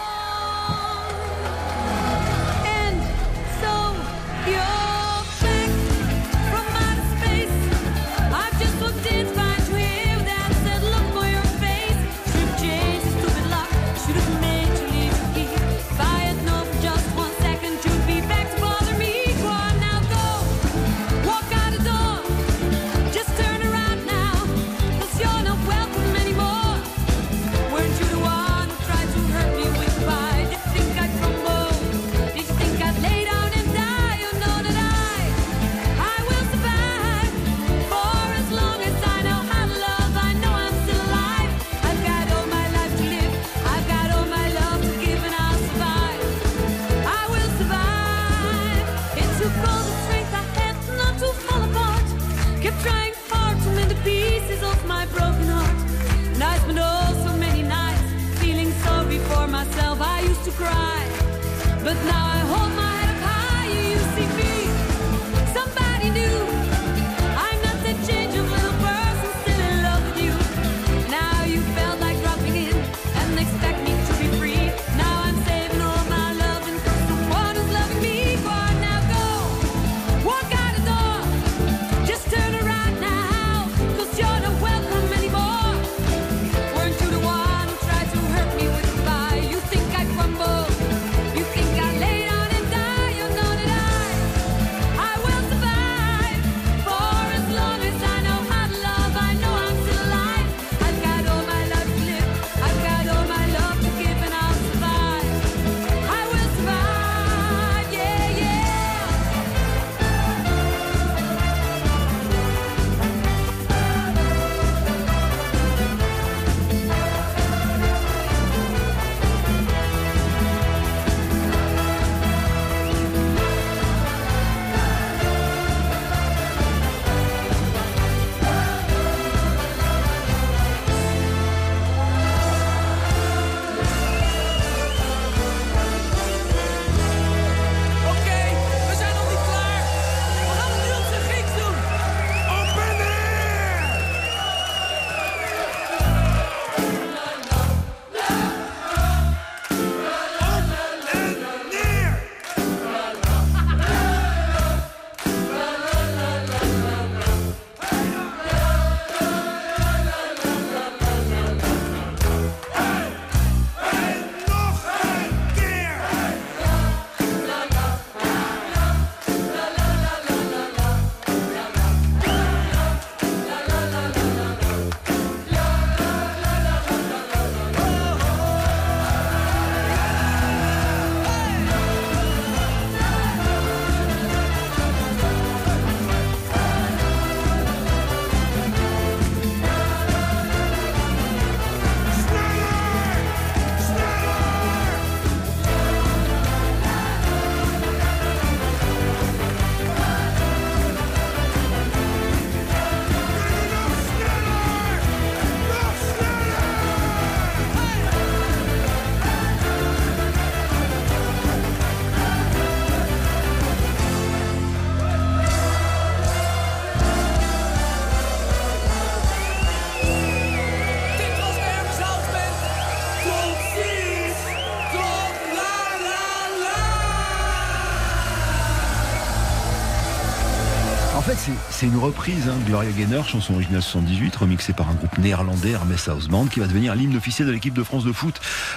une reprise, hein, Gloria Gaynor, chanson originale 78, remixée par un groupe néerlandais, Hermes House Band, qui va devenir l'hymne officiel de l'équipe de France de foot,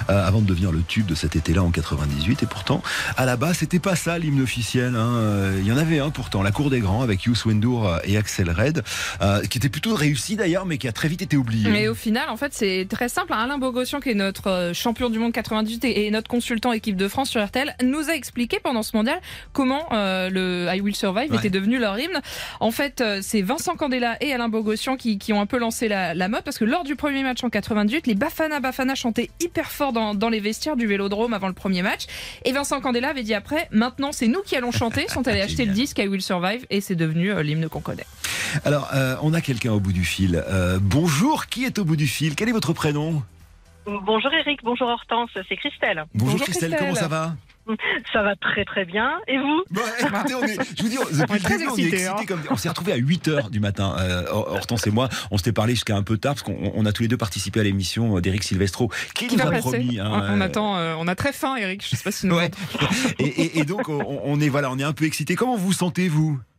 euh, avant de devenir le tube de cet été-là en 98. Et pourtant, à la base, c'était pas ça l'hymne officiel. hein. Euh, Il y en avait un pourtant, La Cour des Grands, avec Youssou N'Dour et Axel Red, euh, qui était plutôt réussi d'ailleurs, mais qui a très vite été oublié. Mais au final, en fait, c'est très simple. Alain Bogossian, qui est notre euh, champion du monde 98 et et notre consultant équipe de France sur RTL, nous a expliqué pendant ce mondial comment euh, le I Will Survive Ouais. était devenu leur hymne. En fait, euh, c'est Vincent Candela et Alain Bogossian qui, qui ont un peu lancé la, la mode parce que lors du premier match en 98, les Bafana Bafana chantaient hyper fort dans, dans les vestiaires du Vélodrome avant le premier match. Et Vincent Candela avait dit après, maintenant c'est nous qui allons chanter. Ils sont allés (laughs) acheter le disque I Will Survive et c'est devenu euh, l'hymne qu'on connaît. Alors, euh, on a quelqu'un au bout du fil. Euh, bonjour, qui est au bout du fil? Quel est votre prénom? Bonjour Eric, bonjour Hortense, c'est Christelle. Bonjour, Christelle, comment ça va? Ça va très très bien. Et vous? Écoutez, on est, je vous dis, on- depuis le début, on est excités comme- on s'est retrouvés à 8 heures du matin. Euh, Hortense et moi, on s'était parlé jusqu'à un peu tard parce qu'on on a tous les deux participé à l'émission d'Éric Silvestro qui, Qui nous va a passer promis. hein, on, on euh, attend, euh, on a très faim, Eric. Je sais pas si nous. et, et- et donc, on, on est voilà, on est un peu excités. Comment vous vous sentez vous? Euh,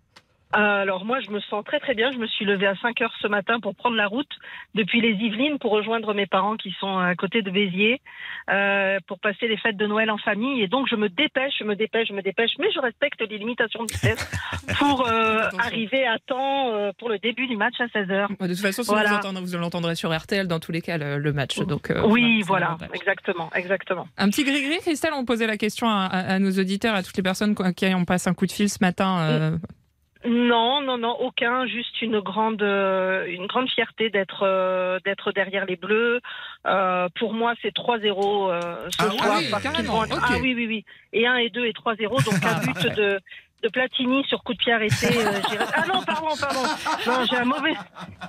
Alors moi je me sens très très bien. Je me suis levée à 5 heures ce matin pour prendre la route depuis les Yvelines pour rejoindre mes parents qui sont à côté de Béziers euh, pour passer les fêtes de Noël en famille. Et donc je me dépêche, je me dépêche, je me dépêche, mais je respecte les limitations de vitesse (laughs) pour euh, arriver à temps euh, pour le début du match à 16 heures. De toute façon, si Voilà. vous, entendrez- vous l'entendrez sur RTL dans tous les cas le, le match. Donc, euh, oui, voilà, exactement, exactement. Un petit gris-gris, Christelle, on posait la question à, à- à nos auditeurs, à toutes les personnes à qui on passe un coup de fil ce matin. euh, Non, non, non, aucun. Juste une grande, euh, une grande fierté d'être, euh, d'être derrière les Bleus. Euh, pour moi, c'est 3-0 euh, ce Ah soir. oui, parce vont être- ok. Ah oui, oui, oui. Et 1 et 2 et 3-0. Donc un but de, de Platini sur coup de pied arrêté. euh, (laughs) j'ai- ah non, pardon, pardon. Non, j'ai un mauvais,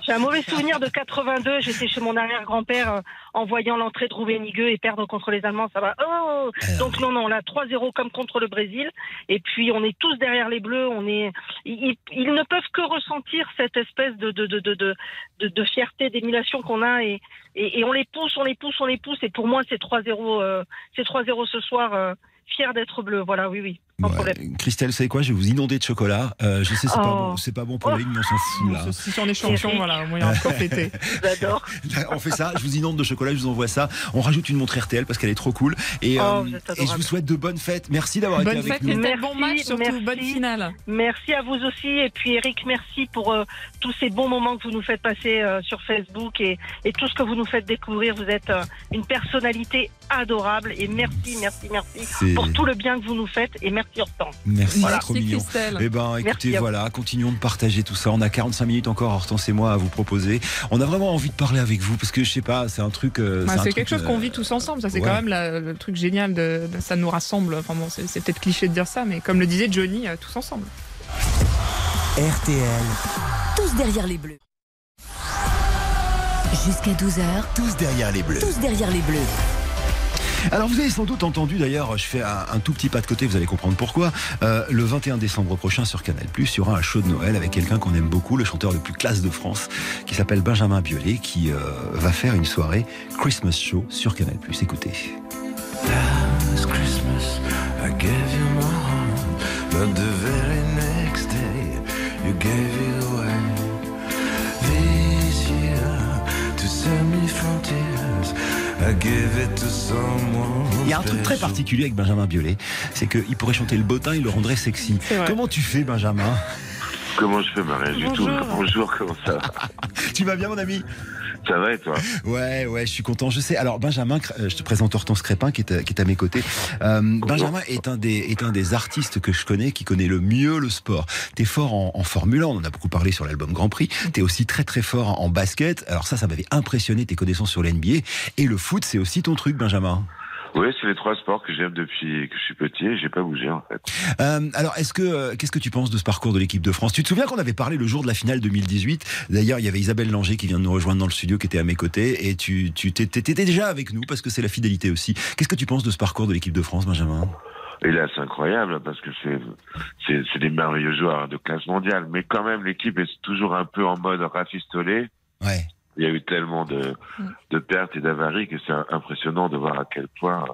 j'ai un mauvais souvenir de 82. J'étais chez mon arrière-grand-père euh, en voyant l'entrée de Rouvenigueux et perdre contre les Allemands. Ça va. Oh Donc non, non, là 3-0 comme contre le Brésil. Et puis on est tous derrière les Bleus. On est, ils, ils ne peuvent que ressentir cette espèce de de de de de, de- de fierté, d'émulation qu'on a et, et et on les pousse, on les pousse, on les pousse. Et pour moi, c'est 3-0, euh, c'est 3-0 ce soir. euh, fier d'être bleu. Voilà, oui, oui. Problème. Christelle, savez quoi Je vais vous inonder de chocolat. Euh, je sais, c'est pas Oh. bon, c'est pas bon pour la ligne, mais on s'en fout là. Si on est champion, voilà, score fêté. J'adore. On fait ça, je vous inonde de chocolat, je vous envoie ça. On rajoute une montre RTL parce qu'elle est trop cool. Et, Oh, euh, et je vous souhaite de bonnes fêtes. Merci d'avoir été Bonne avec fête, nous. Christelle. Bon match, surtout. Bonne finale. Merci à vous aussi. Et puis Eric, merci pour euh, tous ces bons moments que vous nous faites passer euh, sur Facebook et, et tout ce que vous nous faites découvrir. Vous êtes euh, une personnalité adorable. Et merci, merci, merci C'est- pour tout le bien que vous nous faites. Et merci Hortense. Merci, Voilà. c'est trop mignon. Eh ben, écoutez, Merci voilà, continuons de partager tout ça. On a 45 minutes encore, Hortense et moi, à vous proposer. On a vraiment envie de parler avec vous parce que je sais pas, c'est un truc. euh, Bah, c'est truc, quelque chose euh, qu'on vit tous ensemble. Ça, c'est ouais. quand même la- le truc génial. De, de- ça nous rassemble. Enfin bon, c'est c'est peut-être cliché de dire ça, mais comme le disait Johnny, euh, tous ensemble. RTL. Tous derrière les bleus. Jusqu'à 12h. Tous derrière les bleus. Tous derrière les bleus. Alors vous avez sans doute entendu d'ailleurs, je fais un, tout petit pas de côté, vous allez comprendre pourquoi. Euh, le 21 décembre prochain sur Canal+, il y aura un show de Noël avec quelqu'un qu'on aime beaucoup, le chanteur le plus classe de France, qui s'appelle Benjamin Biolay, qui euh, va faire une soirée Christmas Show sur Canal+. Écoutez. Me from Il y a un truc très particulier avec Benjamin Biolay, c'est qu'il pourrait chanter le bottin, il le rendrait sexy. Comment tu fais Benjamin? Comment je fais bah, Rien du tout. Bonjour, comment ça va? (laughs) Tu vas bien mon ami? Ça va et toi Ouais, ouais, je suis content. Je sais. Alors, Benjamin, euh, je te présente Hortense Crépin qui est à, qui est à mes côtés. Euh, Benjamin est un des est un des artistes que je connais qui connaît le mieux le sport. T'es fort en, en Formule 1, on en a beaucoup parlé sur l'album Grand Prix. T'es aussi très très fort en basket. Alors ça, ça m'avait impressionné tes connaissances sur l'NBA et le foot, c'est aussi ton truc, Benjamin. Oui, c'est les trois sports que j'aime depuis que je suis petit et j'ai pas bougé en fait. Euh, alors, est-ce que euh, qu'est-ce que tu penses de ce parcours de l'équipe de France? Tu te souviens qu'on avait parlé le jour de la finale 2018 D'ailleurs, il y avait Isabelle Langer qui vient de nous rejoindre dans le studio, qui était à mes côtés, et tu tu t'étais déjà avec nous parce que c'est la fidélité aussi. Qu'est-ce que tu penses de ce parcours de l'équipe de France, Benjamin? Et là, c'est incroyable parce que c'est c'est c'est des merveilleux joueurs de classe mondiale, mais quand même l'équipe est toujours un peu en mode rafistolé. Ouais. Il y a eu tellement de de pertes et d'avaries que c'est impressionnant de voir à quel point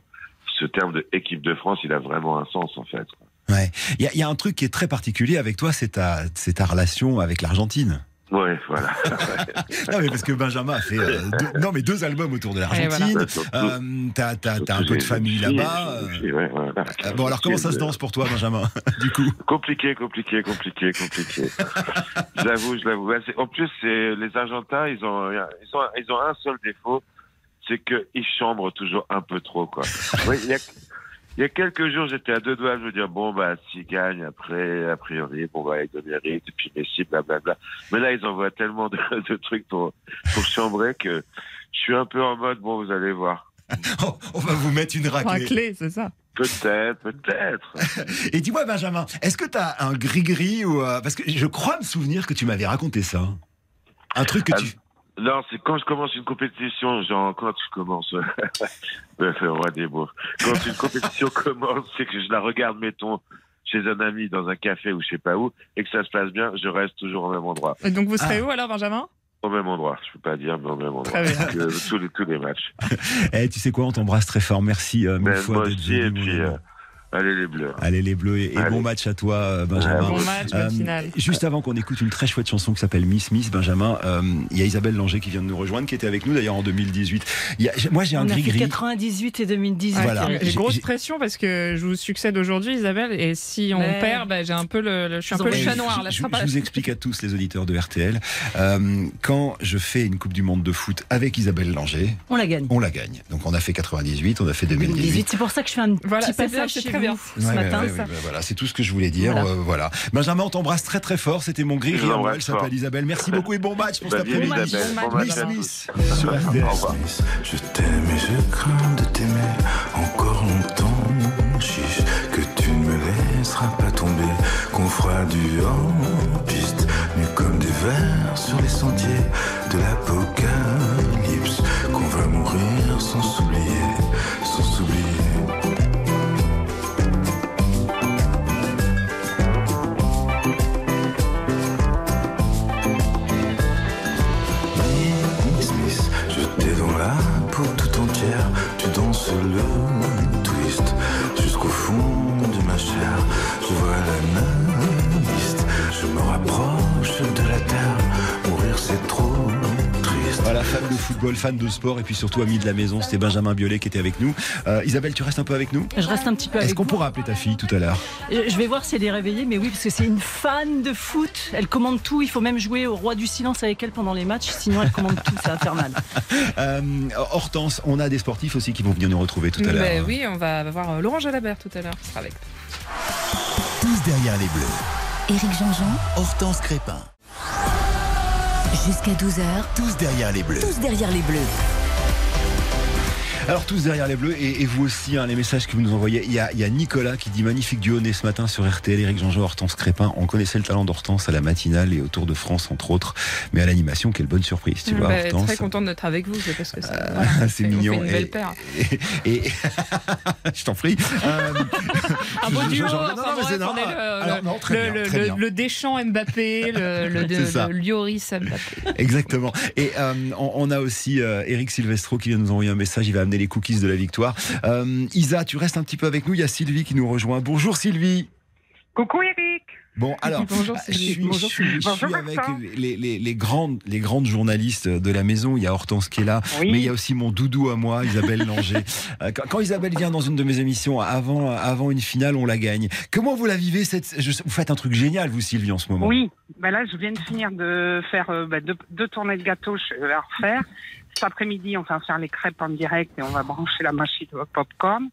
ce terme de équipe de France, il a vraiment un sens en fait. Ouais. Il y, a- il y a un truc qui est très particulier avec toi, c'est ta, c'est ta relation avec l'Argentine. Ouais, voilà. (laughs) non mais parce que Benjamin a fait euh, deux, non mais deux albums autour de l'Argentine. voilà. Euh, t'as, t'as- t'as un peu de famille là-bas. euh. Ouais, voilà. Euh, bon alors comment ça se danse pour toi Benjamin (laughs) Du coup? Compliqué, compliqué, compliqué, compliqué. (laughs) je l'avoue, je l'avoue. Ouais, c'est- En plus, c'est les Argentins, ils ont, ils ont, ils ont un seul défaut, c'est qu'ils chambrent toujours un peu trop, quoi. Oui, il y a, il y a quelques jours, j'étais à deux doigts de me dire bon bah s'ils gagnent après, a priori, bon bah ils le méritent, et puis Messi, blablabla. Mais là, ils envoient tellement de, (laughs) de trucs pour pour chambrer que je suis un peu en mode bon, vous allez voir. (laughs) On va vous mettre une raclée. Raclée, c'est ça. Peut-être, peut-être. (laughs) Et dis-moi Benjamin, est-ce que t'as un gris-gris ou euh, parce que je crois me souvenir que tu m'avais raconté ça. Un truc que tu. Non, c'est quand je commence une compétition, genre quand je commence, le (laughs) le roi des mots. Quand une compétition (laughs) commence, c'est que je la regarde, mettons, chez un ami dans un café ou je sais pas où, et que ça se passe bien, je reste toujours au même endroit. Et donc vous serez Ah. où alors, Benjamin? Au même endroit, je peux pas dire, mais au même endroit. Très bien. Donc, (laughs) euh, tous, les, tous les matchs. Eh, tu sais quoi, on t'embrasse très fort. Merci euh, mille Ben, fois moi d'être aussi, venu. et mon puis, ami. euh, allez les bleus. Allez les bleus et, bon match à toi euh, Benjamin. Bon match, bonne finale. Juste avant qu'on écoute une très chouette chanson qui s'appelle Miss Miss Benjamin, euh, il y a Isabelle Langer qui vient de nous rejoindre, qui était avec nous d'ailleurs en 2018. Il y a- moi j'ai un fait gris-gris. 98 et 2018. Voilà. J'ai grosse j'ai- pression parce que je vous succède aujourd'hui, Isabelle, et si on Mais- perd, bah, j'ai un peu le, le- je suis un peu le chat noir. Là, je, vous explique à tous les auditeurs de RTL. Euh, quand je fais une Coupe du Monde de foot avec Isabelle Langer, On la gagne. on la gagne. Donc on a fait 98, on a fait 2018, 2018. c'est pour ça que je fais un Voilà, petit passage bien. ce Ouais, matin. ouais, ouais, ouais, voilà, c'est tout ce que je voulais dire. Voilà. euh, voilà. Benjamin, on t'embrasse très très fort. C'était mon gris Elle s'appelle. Isabelle. Merci beaucoup et bon match pour cet après-midi. Miss sur revoir. Je t'aime et je crains de t'aimer encore longtemps. Chiche, que tu ne me laisseras pas tomber. Qu'on fera du en piste, nu comme des vers sur les sentiers de l'apocalypse. Fan de sport et puis surtout ami de la maison, c'était Benjamin Biolay qui était avec nous. Euh, Isabelle, tu restes un peu avec nous? Je reste un petit peu Est-ce avec qu'on vous. pourra appeler ta fille tout à l'heure? Je vais voir si elle est réveillée, mais oui, parce que c'est une fan de foot. Elle commande tout. Il faut même jouer au roi du silence avec elle pendant les matchs, sinon elle commande tout. C'est infernal. (laughs) Euh, Hortense, on a des sportifs aussi qui vont venir nous retrouver tout à l'heure. Oui, on va voir euh, Laurent Jalabert tout à l'heure qui sera avec nous. Tous derrière les bleus. Éric Jean-Jean, Hortense Crépin. Jusqu'à 12h, Tous derrière les bleus. tous derrière les bleus. Alors tous derrière les bleus et, et vous aussi, hein, les messages que vous nous envoyez. Il y, a, il y a Nicolas qui dit magnifique duo né ce matin sur RTL, Eric Jean-Jean, Hortense Crépin. On connaissait le talent d'Hortense à la matinale et au Tour de France entre autres, mais à l'animation, quelle bonne surprise, tu vois, Ben, Hortense. très contente d'être avec vous, c'est parce que ça. Ah, voilà, c'est mignon. une Et- belle paire. Et, et- (laughs) je t'en prie. Euh, Un beau je- je- duo, je- le, Deschamps Mbappé, le, (laughs) le, Lloris Mbappé. Exactement. Et euh, on, on a aussi euh, Eric Silvestro qui vient nous envoyer un message. Il va les cookies de la victoire. Euh, Isa, tu restes un petit peu avec nous. Il y a Sylvie qui nous rejoint. Bonjour Sylvie. Coucou Eric. Bon, alors, (laughs) Bonjour, je Sylvie. suis, Bonjour, je suis- avec les, les- les grandes, les grandes journalistes de la maison. Il y a Hortense qui est là, Oui. mais il y a aussi mon doudou à moi, Isabelle Langer. Euh, quand, quand Isabelle vient dans une de mes émissions, avant, avant une finale, on la gagne. Comment vous la vivez cette, je Vous faites un truc génial, vous Sylvie, en ce moment. Oui, bah là je viens de finir de faire euh, bah, deux, deux tournées de gâteaux, je vais la refaire. Cet après-midi, on va faire les crêpes en direct et on va brancher la machine au popcorn.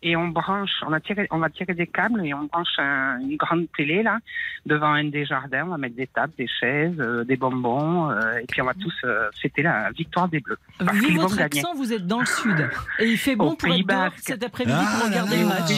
Et on branche, on, a tiré, on va tirer des câbles et on branche un- une grande télé là devant un des jardins. On va mettre des tables, des chaises, euh, des bonbons euh, et puis on va tous euh, fêter la victoire des Bleus. Vu votre gagner. accent, vous êtes dans le sud. Et il fait bon Au pour être dehors cet après-midi Ah pour regarder le match.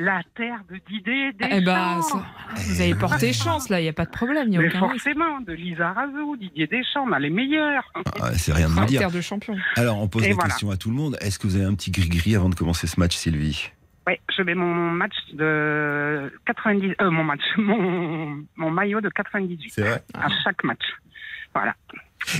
La terre de Didier Deschamps. Eh ben, ça- vous avez porté chance là, il n'y a pas de problème, il n'y a Mais aucun risque. forcément, de Lisa Razou, Didier Deschamps, on a les meilleurs. Ah, c'est rien de me dire. terre de champion. Alors, on pose Et la voilà. question à tout le monde. Est-ce que vous avez un petit gris-gris avant de commencer ce match, Sylvie? Oui, je mets mon match de 90, euh, mon match, (laughs) mon, mon maillot de 98 C'est vrai? à chaque match. Voilà.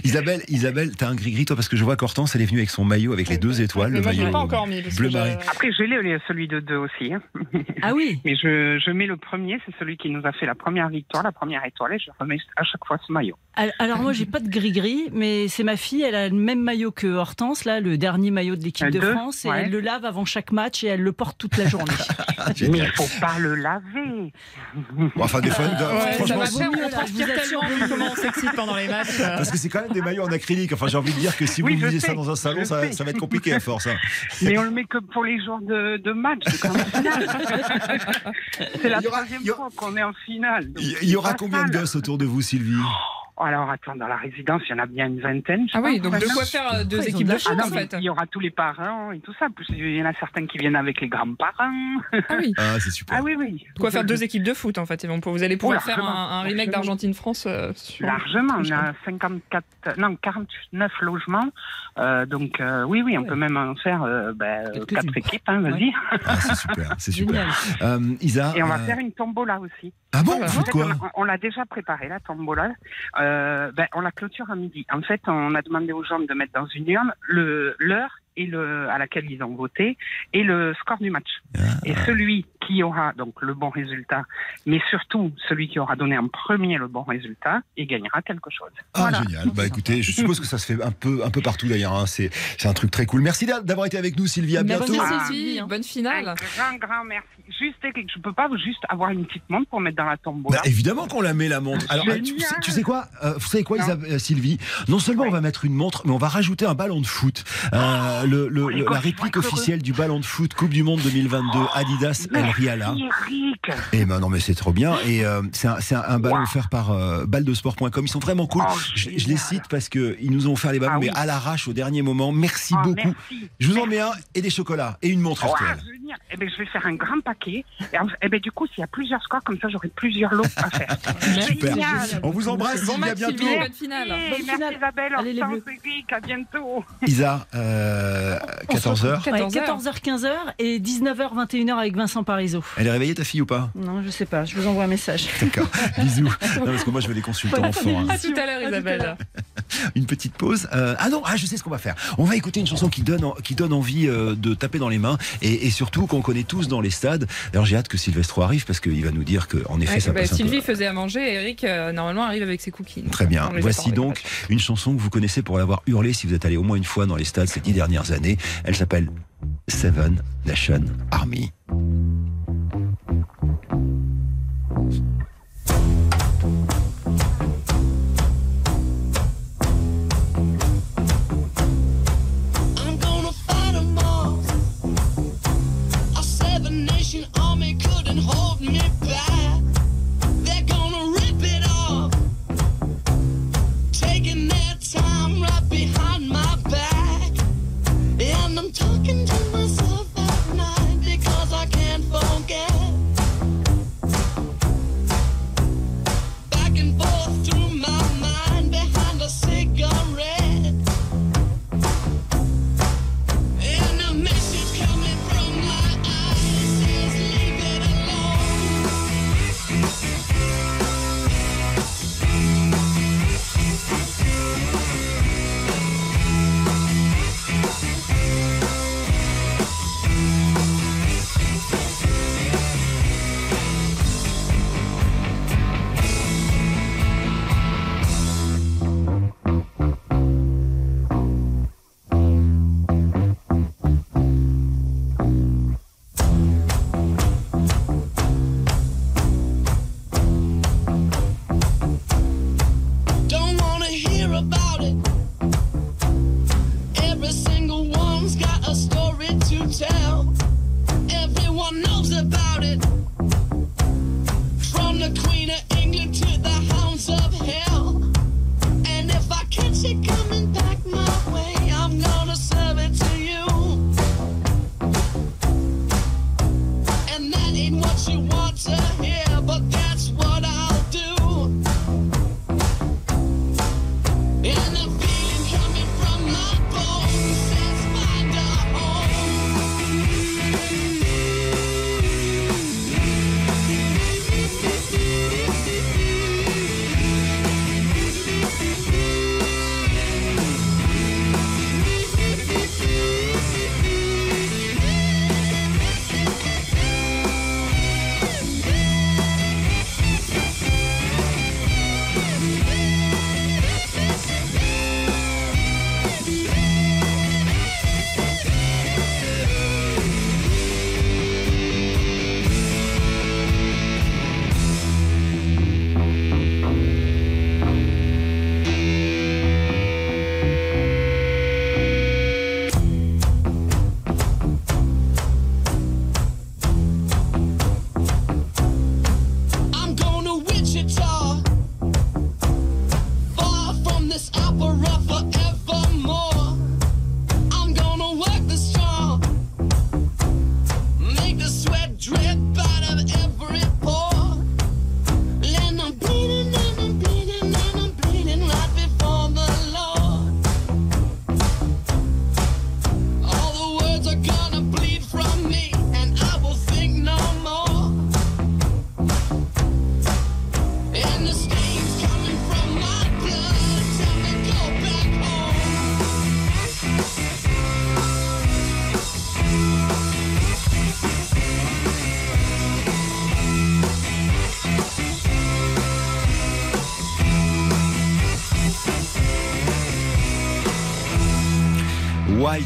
Isabelle, Isabelle, t'as un gris-gris toi parce que je vois qu'Hortense elle est venue avec son maillot avec les deux étoiles, Mais le moi, maillot l'ai pas encore mis, bleu marine. Après, je l'ai, le- celui de deux aussi. hein. (laughs) Ah oui Mais je, je mets le premier, c'est celui qui nous a fait la première victoire, la première étoile, et je remets à chaque fois ce maillot. Al- Alors moi j'ai pas de gris-gris, mais c'est ma fille, elle a le même maillot que Hortense, là, le dernier maillot de l'équipe Euh, de France, et ouais. elle le lave avant chaque match et elle le porte toute la journée. (laughs) Mais il faut pas le laver. Bon, enfin des fois, (laughs) Ouais, ça va on transpire tellement comment on s'excite pendant les matchs. parce que c'est quand même des maillots en acrylique. Enfin, j'ai envie de dire que si Oui, vous lisez ça dans un salon, ça, va être compliqué à force. hein. Mais on le met que pour les jours de, de match. C'est comme en (laughs) finale. C'est la troisième fois qu'on est en finale. Il y aura combien de gosses autour de vous, Sylvie? Alors attends, dans la résidence, il y en a bien une vingtaine. je Ah oui, donc de quoi faire euh, deux Ouais, équipes de Ah non, en fait. il y aura tous les parents et tout ça. Plus il y en a certains qui viennent avec les grands-parents. Ah oui. Ah, c'est super. Ah oui, oui. De quoi faire deux équipes de foot en fait. Vous allez pouvoir Oh, faire un, un remake d'Argentine-France euh, sur- Largement, on a 54, non 49 logements, Euh, donc euh, oui oui, on peut même en faire euh, ben, quatre équipes, hein, vas-y. Ah, c'est super, c'est super. Euh, Isa, Et on va euh, faire une tombola aussi. Ah bon, fait, quoi? On, a- on l'a déjà préparé la tombola. Euh, ben, on la clôture à midi. En fait, on a demandé aux gens de mettre dans une urne l'heure et le à laquelle ils ont voté et le score du match. Ah. Et celui qui aura donc le bon résultat, mais surtout celui qui aura donné en premier le bon résultat, il gagnera quelque chose. Ah, Voilà. génial. Bah écoutez, je suppose que ça se fait un peu, un peu partout d'ailleurs. hein. C'est, c'est un truc très cool. Merci d'a- d'avoir été avec nous, Sylvie. À bientôt. Ah, Sylvie, bonne finale. Un grand, grand merci. Juste, je peux pas juste avoir une petite montre pour mettre dans la tombola. Bah, évidemment qu'on la met la montre. Alors, tu, sais, tu sais quoi Euh, Vous savez quoi, Isabelle- euh, Sylvie? Non seulement on va mettre une montre, mais on va rajouter un ballon de foot. Euh, le, le- le- la réplique officielle du ballon de foot Coupe du Monde 2022 Adidas El Riala. Eh ben non mais c'est trop bien et euh, c'est un, ballon offert par euh, baldesport.com. Ils sont vraiment cool. Oh, je, je les cite parce que ils nous ont offert les ballons Ah mais à l'arrache au dernier moment. Merci Ah, beaucoup. merci. Je vous en mets un et des chocolats et une montre Oh, RTL. génial. Eh ben, je vais faire un grand paquet. Et, eh ben, du coup, s'il y a plusieurs scores, comme ça, j'aurai plusieurs lots à faire. (laughs) Super. Génial. On vous embrasse, Bon match, bientôt. Bonne finale. Hey, merci Isabelle, Allez, les Bleus. À bientôt. Isa, euh, 14h. 14h, 15h et 19h, 21h avec Vincent Parisot. Elle est réveillée ta fille ou pas? Non, je sais pas, je vous envoie un message. D'accord. (laughs) Bisous. Non, parce que moi je veux les consultants enfants. hein. À tout à l'heure, Isabelle. Une petite pause. Euh, ah non, ah, je sais ce qu'on va faire. On va écouter une chanson qui donne, en- qui donne envie euh, de taper dans les mains et, et surtout qu'on connaît tous dans les stades. D'ailleurs, j'ai hâte que Sylvestre arrive parce qu'il va nous dire qu'en effet, Ouais, ça bah, passe un peu. Sylvie faisait à manger et Eric, euh, normalement, arrive avec ses cookies. Très bien. Voici donc une chanson que vous connaissez pour l'avoir hurlée si vous êtes allé au moins une fois dans les stades ces dix dernières années. Elle s'appelle Seven Nation Army.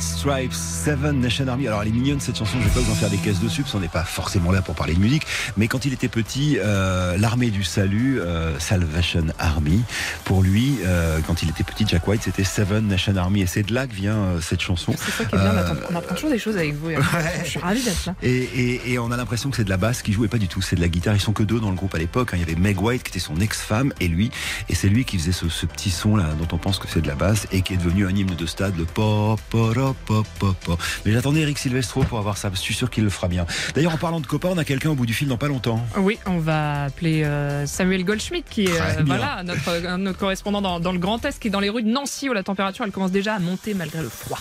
Peace. Stripes, Seven Nation Army. Alors elle est mignonne cette chanson, je vais pas vous en faire des caisses dessus parce qu'on n'est pas forcément là pour parler de musique. Mais quand il était petit, euh, l'armée du salut, euh, Salvation Army, pour lui, euh, quand il était petit, Jack White, c'était Seven Nation Army. Et c'est de là que vient euh, cette chanson. C'est ça qui est bien, on Euh, apprend- apprend toujours des choses avec vous. et Je suis ravie d'être là. et, et- et on a l'impression que c'est de la basse qui jouait pas du tout, c'est de la guitare. Ils sont que deux dans le groupe à l'époque. hein. Il y avait Meg White qui était son ex-femme et lui. Et c'est lui qui faisait ce, ce petit son là dont on pense que c'est de la basse et qui est devenu un hymne de stade, le pop, pop, pop, pop, pop. Mais j'attendais Eric Silvestro pour avoir ça. Je suis sûr qu'il le fera bien. D'ailleurs, en parlant de copains, on a quelqu'un au bout du fil dans pas longtemps. Oui, on va appeler euh, Samuel Goldschmidt, qui est euh, voilà, notre, euh, notre correspondant dans, dans le Grand Est, qui est dans les rues de Nancy, où la température elle commence déjà à monter malgré le froid.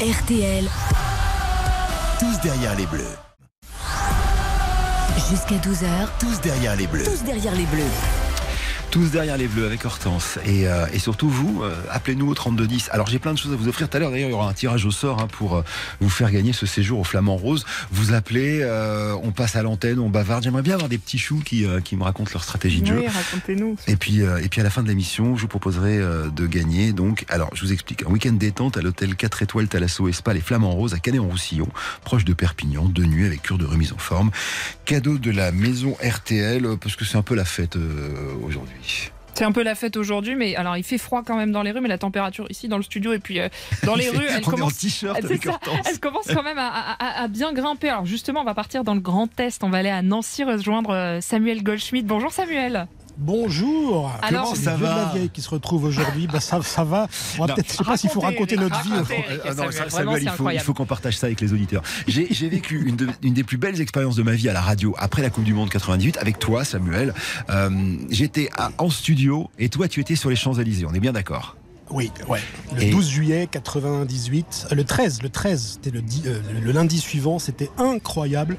RTL. Tous derrière les bleus. Jusqu'à 12h. Tous derrière les bleus. Tous derrière les bleus. Tous derrière les bleus avec Hortense. Et, euh, et surtout vous, euh, appelez-nous au 3210. Alors j'ai plein de choses à vous offrir. Tout à l'heure d'ailleurs il y aura un tirage au sort hein, pour euh, vous faire gagner ce séjour au Flamand Rose. Vous appelez, euh, on passe à l'antenne, on bavarde. J'aimerais bien avoir des petits choux qui, euh, qui me racontent leur stratégie de jeu. Oui, racontez-nous. Et puis, euh, et puis à la fin de l'émission, je vous proposerai euh, de gagner. Donc, alors, je vous explique. Un week-end détente à l'hôtel 4 étoiles Thalasso et Spa, les Flamands Roses à Canet-en-Roussillon, proche de Perpignan, deux nuits avec cure de remise en forme. Cadeau de la maison RTL, parce que c'est un peu la fête euh, C'est un peu la fête aujourd'hui, mais alors il fait froid quand même dans les rues, mais la température ici dans le studio et puis euh, dans les rues, elle commence, elle, ça, elle quand même à, à- à- à bien grimper. Alors justement, on va partir dans le Grand Est, on va aller à Nancy rejoindre euh, Samuel Goldschmidt. Bonjour Samuel. Bonjour. Alors- Comment ça va de la vieille qui se retrouve aujourd'hui bah, ça, ça va. On va Non. peut-être, je sais pas s'il faut raconter notre vie. Euh, Eric, non, Samuel, il faut, faut qu'on partage ça avec les auditeurs. J'ai j'ai vécu une, de- une des plus belles expériences de ma vie à la radio après la Coupe du Monde 98 avec toi, Samuel. Euh, J'étais à- en studio et toi, tu étais sur les Champs-Élysées. On est bien d'accord Oui, ouais. Le Et- 12 juillet 98, euh, le 13, le 13, c'était le, euh, le lundi suivant, c'était incroyable.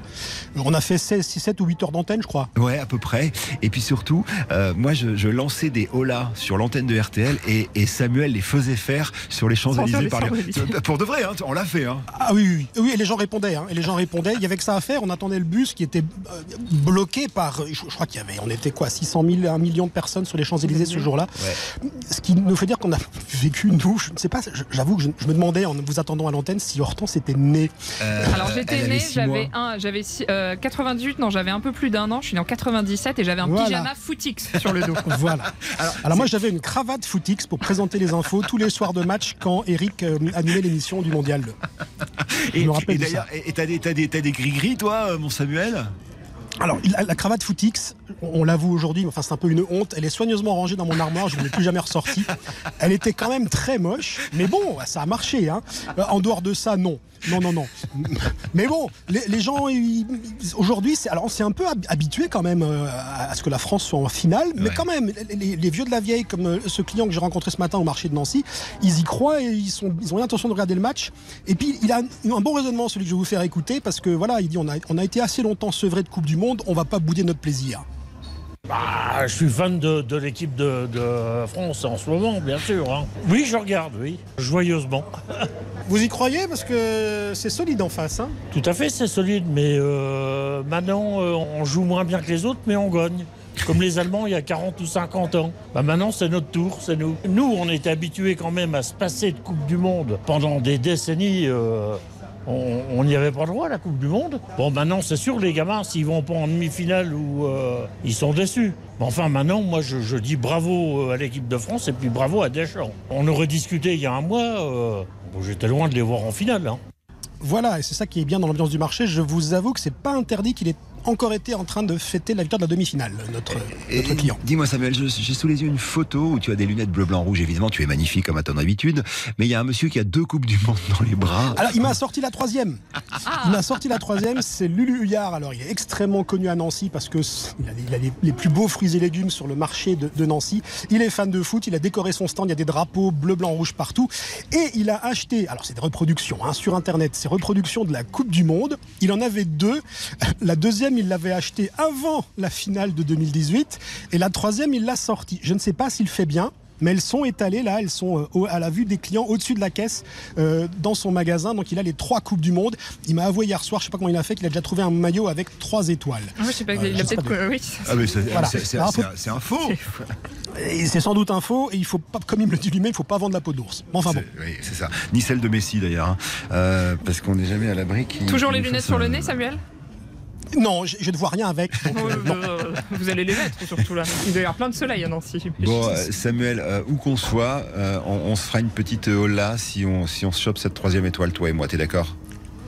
On a fait 16, 7 ou 8 heures d'antenne, je crois. Ouais, à peu près. Et puis surtout, euh, moi, je, je lançais des holas sur l'antenne de RTL et, et Samuel les faisait faire sur les Champs-Élysées. les par les- Champs-Élysées. Pour de vrai, hein, on l'a fait. Hein. Ah oui, oui, oui, et les gens répondaient, hein, et les gens répondaient. Il y avait que ça à faire. On attendait le bus qui était euh, bloqué par, je, je crois qu'il y avait, on était quoi, 600 000, 1 million de personnes sur les Champs Élysées ce jour-là. Ce qui nous fait dire qu'on a vécu nous. Je ne sais pas. J'avoue que je, je me demandais en vous attendant à l'antenne si Hortense était née. Alors j'étais née, j'avais un, j'avais six- euh, 98, non j'avais un peu plus d'un an, je suis née en 97 et j'avais un Voilà. pyjama footix sur le dos. (laughs) Voilà. Alors, moi j'avais une cravate footix pour présenter les infos tous les soirs de match quand Eric euh, animait l'émission du Mondial. Et, Je me rappelle et de ça. d'ailleurs, et et t'as des, t'as des, t'as des gris-gris, toi, euh, mon Samuel? Alors, la, cravate footix, on l'avoue aujourd'hui, enfin c'est un peu une honte. Elle est soigneusement rangée dans mon armoire, je ne l'ai plus jamais ressortie. Elle était quand même très moche, mais bon, ça a marché. Hein. Euh, En dehors de ça, non. Non, non, non. Mais bon, les, les gens, aujourd'hui, c'est- alors on s'est un peu hab- habitué quand même euh, à ce que la France soit en finale, mais quand même, les, vieux de la vieille, comme euh, ce client que j'ai rencontré ce matin au marché de Nancy, ils y croient et ils, sont, ils ont l'intention de regarder le match. Et puis, il a un, un bon raisonnement, celui que je vais vous faire écouter, parce que voilà, il dit on a, on a été assez longtemps sevré de Coupe du Monde, on va pas bouder notre plaisir. Bah, je suis fan de, de l'équipe de, de France en ce moment, bien sûr. hein. Oui, je regarde, oui, joyeusement. (laughs) Vous y croyez Parce que c'est solide en face. Hein Tout à fait, c'est solide, mais euh, maintenant, euh, on joue moins bien que les autres, mais on gagne. Comme les Allemands il y a 40 ou 50 ans. Bah maintenant, c'est notre tour, c'est nous. Nous, on était habitués quand même à se passer de Coupe du Monde pendant des décennies. euh, on n'y avait pas droit à la Coupe du Monde. Bon, maintenant, c'est sûr, les gamins, s'ils vont pas en demi-finale ou euh, ils sont déçus. Mais enfin, maintenant, moi, je, dis bravo euh, à l'équipe de France et puis bravo à Deschamps. On aurait discuté il y a un mois. euh, J'étais loin de les voir en finale. hein. Voilà, et c'est ça qui est bien dans l'ambiance du marché. Je vous avoue que c'est pas interdit qu'il ait encore été en train de fêter la victoire de la demi-finale, notre, notre client. Dis-moi Samuel, j'ai sous les yeux une photo où tu as des lunettes bleu, blanc, rouge. Évidemment, tu es magnifique comme à ton habitude. Mais il y a un monsieur qui a deux coupes du monde dans les bras. Alors, il m'a sorti la troisième. Il m'a sorti la troisième, c'est Lulu Huyard. Alors, il est extrêmement connu à Nancy parce que il a, il a les, les plus beaux fruits et légumes sur le marché de, de Nancy. Il est fan de foot, il a décoré son stand, il y a des drapeaux bleu, blanc, rouge partout. Et il a acheté, alors c'est des reproductions hein, sur Internet, c'est reproductions de la Coupe du Monde. Il en avait deux. La deuxième, il l'avait achetée avant la finale de 2018. Et la troisième, il l'a sortie. Je ne sais pas s'il fait bien. mais elles sont étalées là, elles sont euh, au- à la vue des clients au-dessus de la caisse euh, dans son magasin. Donc il a les trois coupes du monde. Il m'a avoué hier soir, je sais pas comment il a fait, qu'il a déjà trouvé un maillot avec trois étoiles. Ah, je sais pas, Euh, il a peut-être. Oui. Ah, mais c'est Voilà. un- faux. C'est sans doute un faux, et il faut pas, comme il me le dit lui-même, il faut pas vendre la peau d'ours. Enfin bon. Oui, c'est ça. Ni celle de Messi d'ailleurs, hein. Euh, parce qu'on n'est jamais à l'abri. Toujours les lunettes sur le nez, Samuel? Non, je, je ne vois rien avec. (laughs) donc, euh. Euh, Vous allez les mettre surtout là. Il doit y avoir plein de soleil à Nancy. Bon, euh, Samuel, euh, où qu'on soit, euh, on, on se fera une petite hola si on, si on se chope cette troisième étoile, toi et moi, t'es d'accord?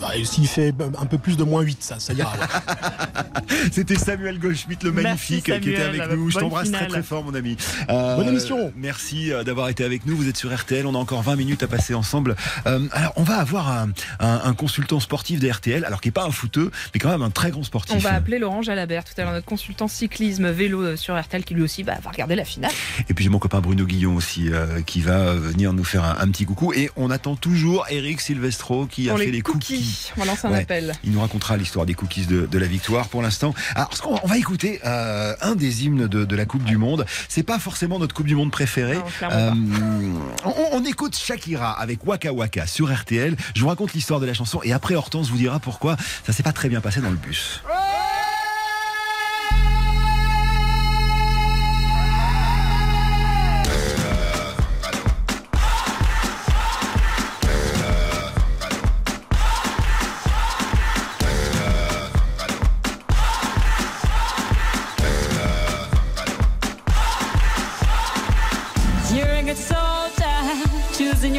Ah, et S'il fait un peu plus de moins 8, ça, ça ira. (laughs) C'était Samuel Goldschmidt, le magnifique, qui était avec nous. Je t'embrasse très très fort, mon ami. Euh, Bonne émission. Merci euh, d'avoir été avec nous. Vous êtes sur RTL. On a encore 20 minutes à passer ensemble. Euh, alors, on va avoir un, un- un consultant sportif de RTL, alors qui n'est pas un footeux, mais quand même un très grand sportif. On va appeler Laurent Jalabert tout à l'heure, notre consultant cyclisme vélo euh, sur RTL, qui lui aussi bah, va regarder la finale. Et puis j'ai mon copain Bruno Guillon aussi euh, qui va euh, venir nous faire un, un petit coucou. Et on attend toujours Eric Silvestro qui a fait les les cookies. Cookies. On va lancer un Ouais. appel. Il nous racontera l'histoire des cookies de, de la victoire pour l'instant. Alors, ce qu'on- on va écouter euh, un des hymnes de, de la Coupe du Monde. C'est pas forcément notre Coupe du Monde préférée. Euh, on, on écoute Shakira avec Waka Waka sur RTL. Je vous raconte l'histoire de la chanson et après Hortense vous dira pourquoi ça s'est pas très bien passé dans le bus. You're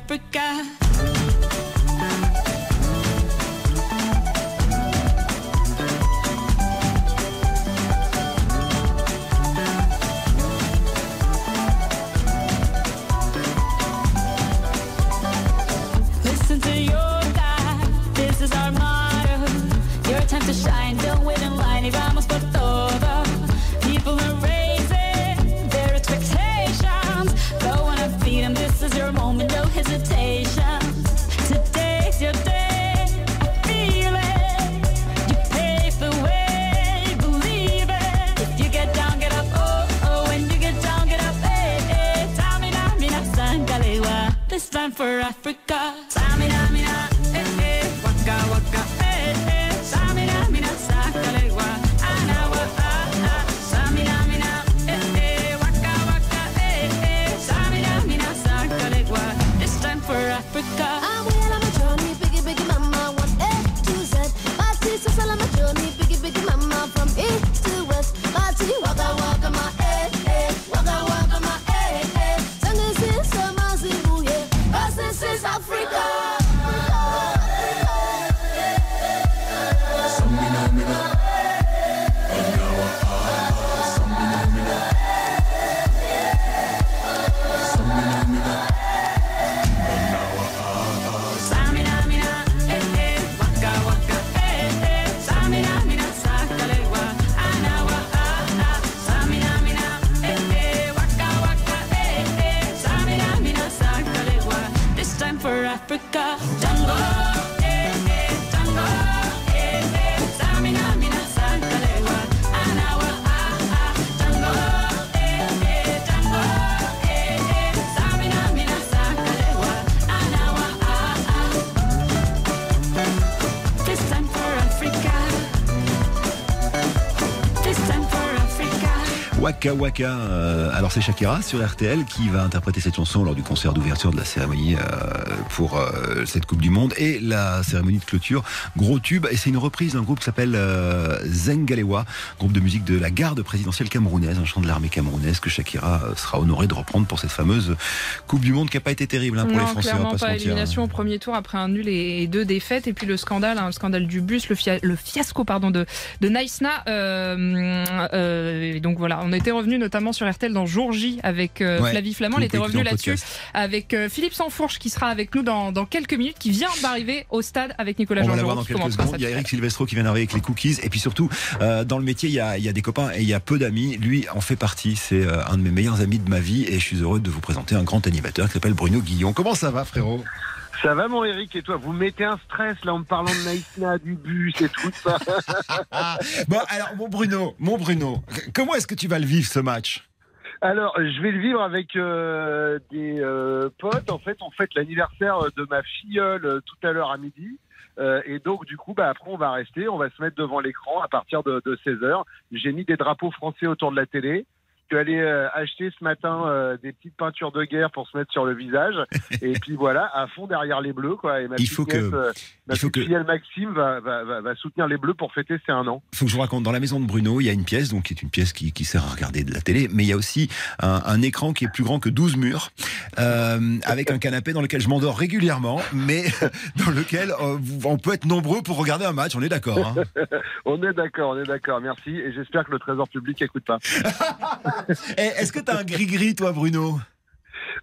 Africa. Time for Africa. Euh, alors c'est Shakira sur RTL qui va interpréter cette chanson lors du concert d'ouverture de la cérémonie euh, pour euh, cette Coupe du Monde et la cérémonie de clôture. Gros tube et c'est une reprise d'un groupe qui s'appelle euh, Zengalewa, groupe de musique de la garde présidentielle camerounaise, un chant de l'armée camerounaise que Shakira euh, sera honorée de reprendre pour cette fameuse Coupe du Monde qui n'a pas été terrible hein, pour non, les Français. on va clairement pas se pas. mentir. Élimination au premier tour après un nul et deux défaites. Et puis le scandale, hein, le scandale du bus, le, fia- le fiasco pardon, de, de Naïsna. Euh, et donc voilà, on était revenu notamment sur RTL dans Jour J avec Ouais, Flavie Flamand. que On vous était pouvez revenu écouter en là-dessus podcast. avec Philippe Sansfourche qui sera avec nous dans, dans quelques minutes, qui vient d'arriver au stade avec Nicolas On va Jean l'avoir dans quelques secondes. Il y a Eric Silvestro qui vient d'arriver avec les cookies. Et puis surtout, euh, dans le métier, il y, a, il y a des copains et il y a peu d'amis. Lui en fait partie. C'est euh, un de mes meilleurs amis de ma vie. Et je suis heureux de vous présenter un grand animateur qui s'appelle Bruno Guillon. Comment ça va, frérot? Ça va mon Eric et toi? Vous mettez un stress là en me parlant de Naïsna, du bus et tout ça. (laughs) Bon, alors, mon Bruno, mon Bruno, comment est-ce que tu vas le vivre ce match? Alors, je vais le vivre avec euh, des euh, potes. En fait, on fête l'anniversaire de ma filleule euh, tout à l'heure à midi. Euh, et donc, du coup, bah, après, on va rester, on va se mettre devant l'écran à partir de, de 16h. J'ai mis des drapeaux français autour de la télé. Suis allé euh, acheter ce matin euh, des petites peintures de guerre pour se mettre sur le visage. (laughs) et puis voilà, à fond derrière les bleus. Quoi. Et ma Il faut que- nièce, euh, ma il faut que- Maxime va, va, va, va soutenir les bleus pour fêter ses un an. faut que je vous raconte. Dans la maison de Bruno, il y a une pièce, donc qui est une pièce qui, qui sert à regarder de la télé, mais il y a aussi un, un écran qui est plus grand que 12 murs, euh, avec un canapé dans lequel je m'endors régulièrement, mais (laughs) dans lequel euh, on peut être nombreux pour regarder un match. On est d'accord. hein (laughs) on est d'accord, on est d'accord, merci. Et j'espère que le Trésor public écoute pas. Eh, Est-ce que tu as un gris-gris, toi, Bruno?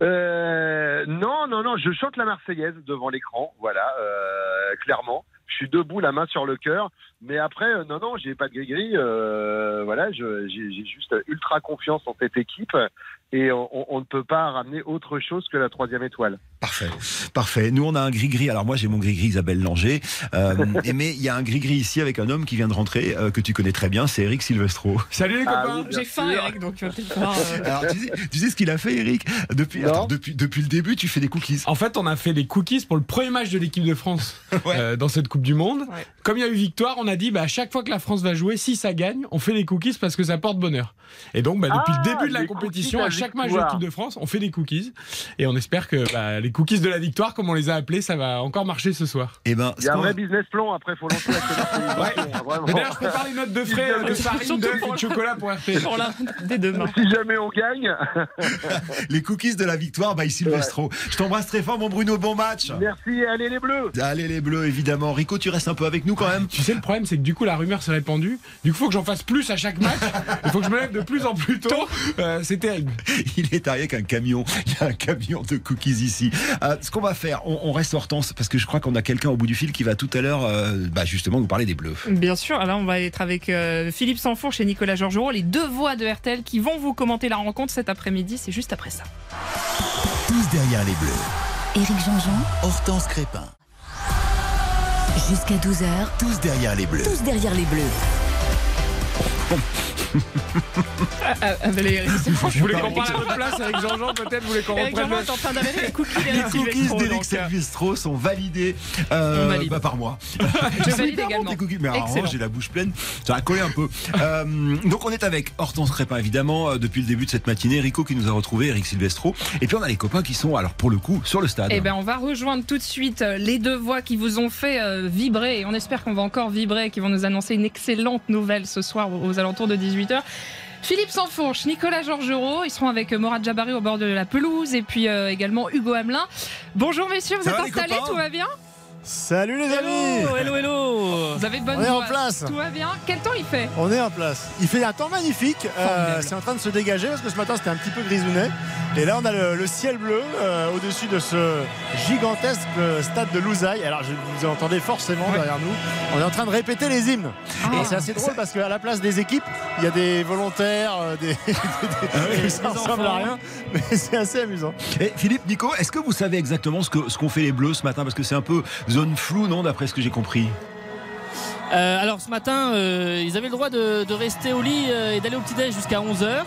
Euh, non, non, non, je chante la Marseillaise devant l'écran, voilà, euh, clairement. Je suis debout, la main sur le cœur. Mais après, euh, non, non, j'ai pas de gris-gris. euh, voilà, j'ai juste ultra confiance en cette équipe. Et on, ne peut pas ramener autre chose que la troisième étoile. Parfait, parfait. Nous, on a un gris-gris. Alors moi, j'ai mon gris-gris Isabelle Langer. Euh, (laughs) mais il y a un gris-gris ici avec un homme qui vient de rentrer, euh, que tu connais très bien, c'est Eric Silvestro. Salut les Ah copains. oui, J'ai faim. Eric, donc tu vas peut-être pas. euh, (laughs) Alors, tu sais, tu sais ce qu'il a fait, Eric depuis, attends, depuis, depuis le début, tu fais des cookies. En fait, on a fait des cookies pour le premier match de l'équipe de France (laughs) Ouais. euh, dans cette Coupe du Monde. Ouais. Comme il y a eu victoire, on a dit bah, à chaque fois que la France va jouer, si ça gagne, on fait des cookies parce que ça porte bonheur. Et donc, bah, depuis Ah, le début de la compétition, à chaque match de l'équipe de France, on fait des cookies. Et on espère que bah, les cookies de la victoire, comme on les a appelés, ça va encore marcher ce soir. Eh ben, Il y a un vrai business plan. Après, faut lancer la hein, d'ailleurs, je prépare les notes de frais de farine, d'œufs et de chocolat pour RT. (laughs) pour la- dès demain. Si jamais on gagne, (laughs) les cookies de la victoire by Silvestro. Je t'embrasse très fort, mon Bruno. Bon match. merci. Allez les bleus. Allez les bleus, évidemment. Rico, tu restes un peu avec nous quand même. Tu sais, le problème, c'est que du coup, la rumeur s'est répandue. Du coup, il faut que j'en fasse plus à chaque match. Il faut que je me lève de plus en plus tôt. Euh, c'est terrible. (laughs) Il est arrivé avec un camion. Il y a un camion de cookies ici. Euh, ce qu'on va faire, on, on reste Hortense parce que je crois qu'on a quelqu'un au bout du fil qui va tout à l'heure, euh, bah, justement, nous parler des bleus. Bien sûr, alors on va être avec euh, Philippe Sanfourche et Nicolas Georgerot, les deux voix de RTL qui vont vous commenter la rencontre cet après-midi. C'est juste après ça. Tous derrière les bleus. Éric Jean-Jean, Hortense Crépin. jusqu'à 12h, Tous derrière les bleus. tous derrière les bleus. (laughs) Ah, ah, Vous voulez qu'on parle à votre place avec Jean-Jean Peut-être vous voulez qu'on reprenne le- en train d'avaler les cookies (laughs) Les cookies Silvestro, sont validés euh, bah, par moi. (laughs) Je valide également. tes cookies. Mais j'ai la bouche pleine. Ça a collé un peu. Euh, donc on est avec Hortense Crépin évidemment euh, depuis le début de cette matinée. Rico qui nous a retrouvé, Eric Silvestro. Et puis on a les copains qui sont alors pour le coup sur le stade. Eh ben, on va rejoindre tout de suite euh, les deux voix qui vous ont fait euh, vibrer et on espère qu'on va encore vibrer, qui vont nous annoncer une excellente nouvelle ce soir aux, alentours de 18h. Philippe Sanfourche, Nicolas Georgerot, ils seront avec euh, Morad Jabari au bord de la pelouse et puis euh, également Hugo Hamelin. Bonjour messieurs, vous Ça êtes va, installés, tout va bien? Salut les amis Hello, hello, hello. Vous avez de bonnes On est en place. Tout va bien Quel temps il fait On est en place. Il fait un temps magnifique. Euh, c'est en train de se dégager parce que ce matin c'était un petit peu grisounet. Et là on a le, le ciel bleu euh, au-dessus de ce gigantesque euh, stade de Lousaille. Alors je, vous entendez forcément derrière nous. On est en train de répéter les hymnes. Ah. Et c'est assez drôle parce qu'à la place des équipes, il y a des volontaires, euh, des, (laughs) des- des- ça ressemble à rien, mais c'est assez amusant. Et Philippe, Nico, est-ce que vous savez exactement ce qu'ont fait les bleus ce matin? Parce que c'est un peu zone floue, non D'après ce que j'ai compris. Euh, alors ce matin, euh, ils avaient le droit de, rester au lit euh, et d'aller au petit-déj jusqu'à 11h.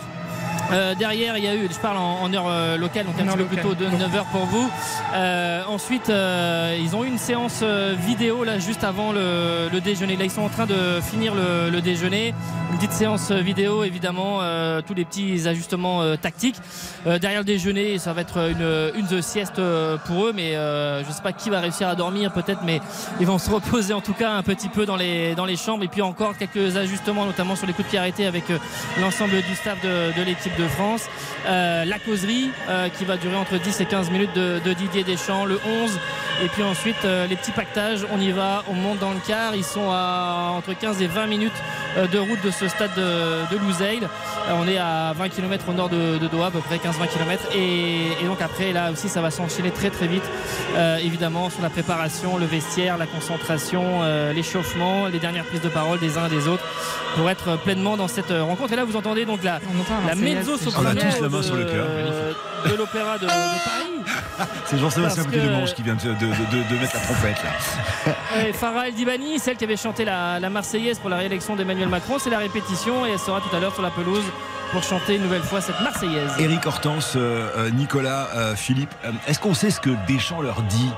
Euh, derrière, il y a eu, je parle en, en heure euh, locale, donc un petit peu plus tôt de locale. 9h pour vous. Euh, ensuite, euh, ils ont eu une séance euh, vidéo là juste avant le, le déjeuner. Là, ils sont en train de finir le, le déjeuner. Une petite séance vidéo, évidemment, euh, tous les petits ajustements euh, tactiques. Euh, derrière le déjeuner, ça va être une, une sieste euh, pour eux, mais euh, je ne sais pas qui va réussir à dormir peut-être, mais ils vont se reposer en tout cas un petit peu dans les, dans les chambres. Et puis encore quelques ajustements, notamment sur les coups de pied arrêtés avec euh, l'ensemble du staff de, de l'équipe de France. Euh, la causerie euh, qui va durer entre 10 et 15 minutes de, de Didier Deschamps, le 11. Et puis ensuite, euh, les petits pactages, on y va, on monte dans le car. Ils sont à entre 15 et 20 minutes de route de ce stade de, de Lusail. On est à 20 km au nord de, de Doha, à peu près 15-20 km. Et, et donc après, là aussi, ça va s'enchaîner très très vite. Évidemment, sur la préparation, le vestiaire, la concentration, l'échauffement, les dernières prises de parole des uns et des autres pour être pleinement dans cette rencontre. Et là, vous entendez donc la, la mezzo On a tous la main sur le cœur. de l'opéra de, de Paris. C'est Jean-Sébastien Parce Coutet de que- Manche qui vient de, de- de- de mettre la trompette là. (laughs) Et Farah El Dibani, celle qui avait chanté la, la Marseillaise pour la réélection d'Emmanuel Macron, c'est la répétition et elle sera tout à l'heure sur la pelouse pour chanter une nouvelle fois cette Marseillaise. Eric Hortense, euh, euh, Nicolas, euh, Philippe, est-ce qu'on sait ce que Deschamps leur dit?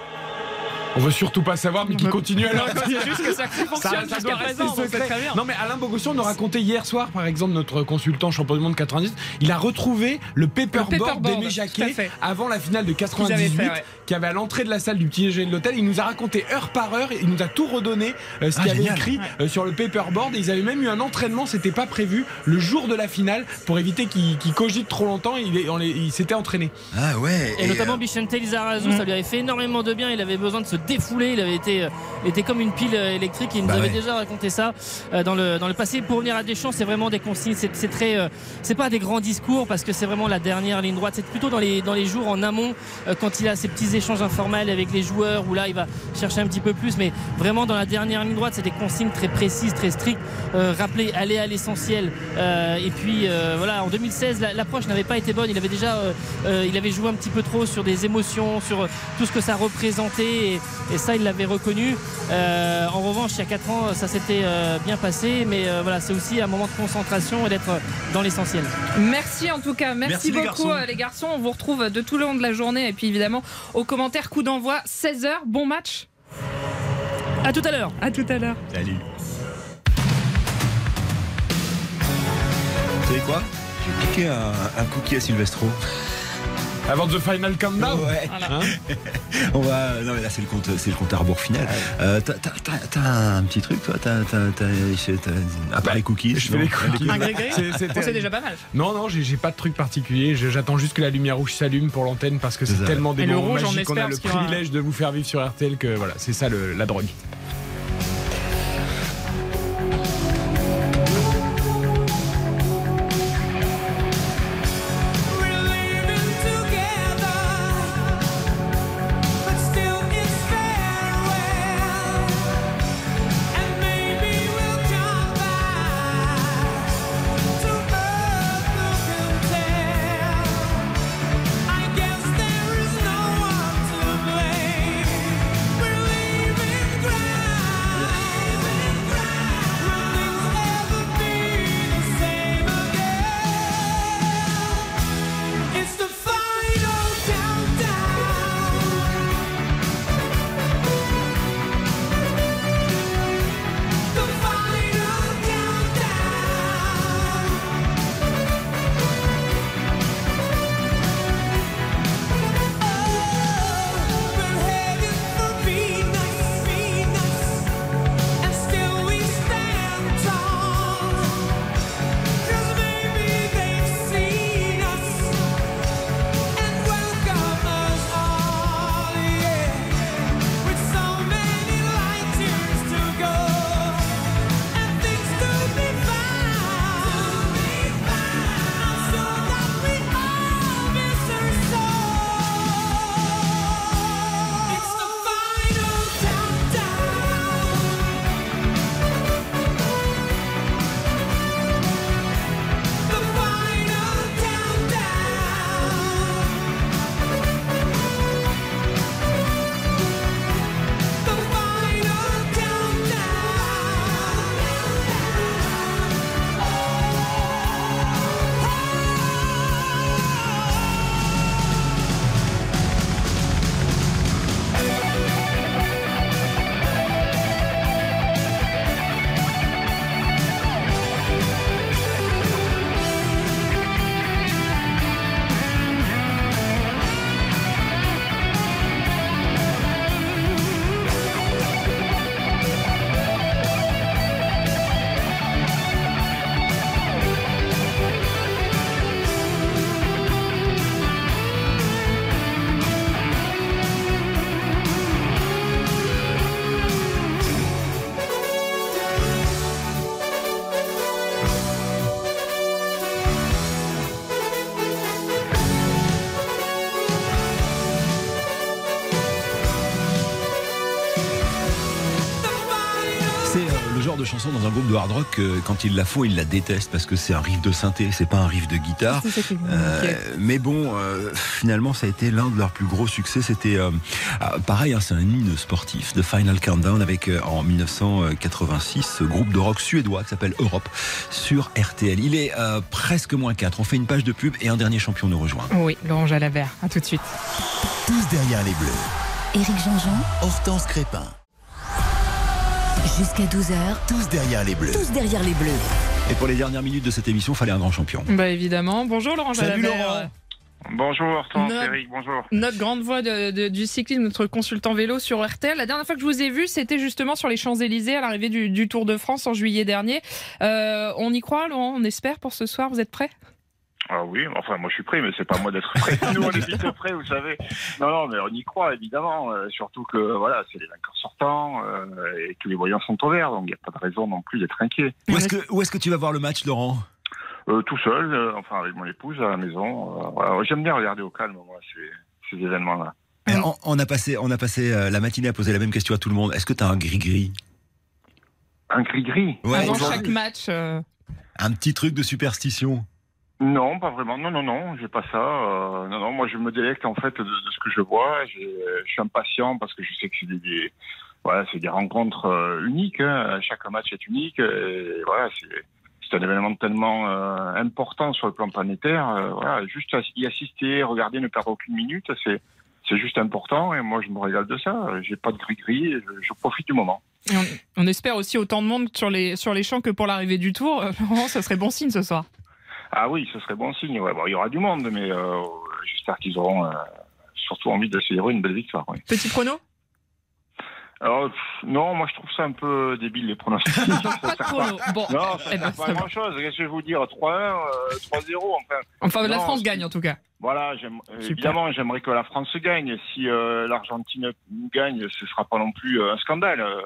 On veut surtout pas savoir, mais qui continue à (laughs) Non, c'est juste que ça fonctionne jusqu'à doit présent, rester secret. Non, mais Alain Bogossian nous racontait hier soir, par exemple, notre consultant champion du monde 90, il a retrouvé le paperboard paperboard, d'Aimé Jacquet avant la finale de qu'ils 98, avaient fait, ouais. qui avait à l'entrée de la salle du petit déjeuner de l'hôtel. Il nous a raconté heure par heure, il nous a tout redonné, euh, ce Ah, qu'il avait génial. écrit euh, sur le paperboard. Et ils avaient même eu un entraînement, c'était pas prévu, le jour de la finale, pour éviter qu'il cogite trop longtemps. Il, s'était entraîné. Ah ouais. Et, notamment Bichente Lizarazu, Mm. ça lui avait fait énormément de bien. Il avait besoin de se défouler. Il avait été, euh, il était comme une pile euh, électrique. Il nous Bah avait ouais. déjà raconté ça euh, dans le dans le passé. Pour venir à Deschamps, c'est vraiment des consignes. C'est c'est très, c'est pas des grands discours parce que c'est vraiment la dernière ligne droite. C'est plutôt dans les dans les jours en amont quand il a ces petits échanges informels avec les joueurs où là il va chercher un petit peu plus. Mais vraiment dans la dernière ligne droite, c'est des consignes très précises, très strictes. Euh, rappeler, aller à l'essentiel. Euh, et puis euh, voilà, en 2016, la- l'approche n'avait pas été bonne. Il avait déjà, il avait joué un petit peu trop sur des émotions, sur tout ce que ça représentait, et, et ça, il l'avait reconnu. Euh, en revanche, il y a 4 ans, ça s'était euh, bien passé, mais euh, voilà, c'est aussi un moment de concentration et d'être dans l'essentiel. Merci en tout cas, merci, Merci les beaucoup garçons. les garçons. On vous retrouve de tout le long de la journée et puis évidemment aux commentaires coup d'envoi 16h. Bon match. À tout à l'heure. À tout à l'heure. Salut. Vous savez quoi? J'ai piqué un, un cookie à Silvestro. Avant The Final Countdown Ouais. Hein On va. Non mais là c'est le compte, c'est le compte à rebours final. Euh, t'as, t'as- t'as- t'as un petit truc toi? T'as, t'as, t'as, t'as- à part les cookies. Je fais non? les cookies. C'est- déjà pas mal. Non, non, j'ai j'ai pas de truc particulier. J'attends juste que la lumière rouge s'allume pour l'antenne parce que C'est c'est tellement des Et le moments magiques qu'on a le privilège de vous faire vivre sur RTL que voilà, c'est ça le- la drogue. De chanson dans un groupe de hard rock, euh, quand ils la font, ils la détestent parce que c'est un riff de synthé, c'est pas un riff de guitare. Euh, mais bon, euh, finalement, ça a été l'un de leurs plus gros succès. C'était euh, ah, pareil, hein, c'est un hymne sportif de Final Countdown avec euh, en 1986 ce groupe de rock suédois qui s'appelle Europe sur RTL. Il est euh, presque moins 4. On fait une page de pub et un dernier champion nous rejoint. Oui, Laurent Jalabert. À tout de suite. Tous derrière les bleus. Éric Jean-Jean, Hortense Crépin. Jusqu'à 12h, Tous derrière les bleus. tous derrière les bleus. Et pour les dernières minutes de cette émission, fallait un grand champion. Bah évidemment. Bonjour Laurent Salut, Jalabert. Laurent. Bonjour Hortense, Notre- Eric, bonjour. Notre grande voix de- de- du cyclisme, notre consultant vélo sur RTL. La dernière fois que je vous ai vu, c'était justement sur les Champs-Élysées à l'arrivée du, du Tour de France en juillet dernier. Euh, on y croit, Laurent? On espère pour ce soir. Vous êtes prêts? Ah oui, enfin moi je suis prêt, mais c'est pas moi d'être prêt. (laughs) Nous on est vite prêts, vous savez. Non, non, mais on y croit évidemment. euh, surtout que voilà, c'est les vainqueurs sortants euh, et que les voyants sont au vert, donc il n'y a pas de raison non plus d'être inquiet. Où est-ce que, où est-ce que tu vas voir le match, Laurent? Euh, tout seul, euh, enfin avec mon épouse à la maison. euh, voilà. J'aime bien regarder au calme moi ces, ces événements-là. On, on a passé, on a passé euh, la matinée à poser la même question à tout le monde. Est-ce que tu as un gris-gris? Un gris-gris? Ouais, Avant chaque match. euh, Un petit truc de superstition Non, pas vraiment. Non, non, non, j'ai pas ça. Euh, non, non, moi je me délecte en fait de, ce que je vois. Je suis impatient parce que je sais que c'est des, voilà, c'est des rencontres euh, uniques. hein. Chaque match est unique. Et voilà, c'est un événement tellement euh, important sur le plan planétaire. Euh, voilà, juste y assister, regarder, ne perdre aucune minute, c'est c'est juste important. Et moi, je me régale de ça. J'ai pas de gris-gris. et Je, profite du moment. on, espère aussi autant de monde sur les, sur les champs que pour l'arrivée du Tour. Euh, Laurent, ça serait bon signe ce soir. Ah oui, ce serait bon signe. Ouais, bon, il y aura du monde, mais euh, j'espère qu'ils auront euh, surtout envie de célébrer une belle victoire. oui. Petit prono Alors, pff, non, moi je trouve ça un peu débile les pronostics. (laughs) Pas de prono. Bon, Non, ça eh ben, pas ça à va. grand chose. Qu'est-ce que je vais vous dire 3-1, euh, 3-0, enfin. Enfin, la France gagne en tout cas. Voilà, j'aime- euh, évidemment, j'aimerais que la France gagne. Si euh, l'Argentine gagne, ce sera pas non plus euh, un scandale. euh,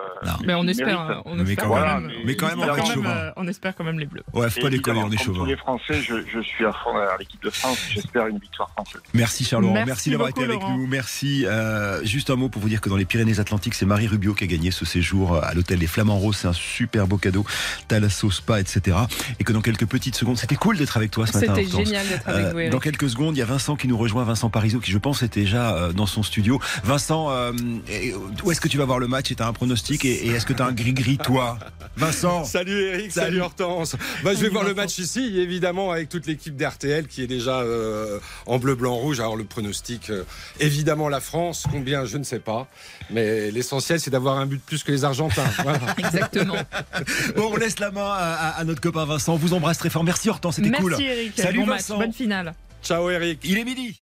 Mais on espère, euh, on Mais espère quand Voilà, même, mais- mais quand même, on quand même, on espère quand même les Bleus. Ouais, faut pas déconner, Évidemment, on est chauvin. tous les Français, je, je suis à fond derrière l'équipe de France. J'espère une victoire française. Merci Charles Laurent, Merci merci, d'avoir été avec Laurent. nous. Merci. Euh, juste un mot pour vous dire que dans les Pyrénées-Atlantiques, c'est Marie Rubio qui a gagné ce séjour à l'hôtel des Flamands Roses. C'est un super beau cadeau. Thalasso Spa, etc. Et que dans quelques petites secondes, c'était cool d'être avec toi ce matin. C'était génial d'être avec vous, dans quelques secondes, il y a Vincent qui nous rejoint, Vincent Parisot, qui je pense était déjà euh, dans son studio. Vincent, euh, et- où est-ce que tu vas voir le match? Et tu as un pronostic Et, et est-ce que tu as un gris-gris, toi? Vincent? Salut Eric, salut, Salut. Hortense. Bah, je vais voir le match ici, évidemment, avec toute l'équipe d'RTL qui est déjà euh, en bleu, blanc, rouge. Alors le pronostic, euh, évidemment la France, combien, je ne sais pas. Mais l'essentiel, c'est d'avoir un but plus que les Argentins. (laughs) Voilà. Exactement. Bon, on laisse la main à, à- à notre copain Vincent. On vous embrasse très fort. Merci Hortense, c'était Merci cool. Eric. Salut bon Vincent. match, bonne finale. Ciao Eric. Il est midi.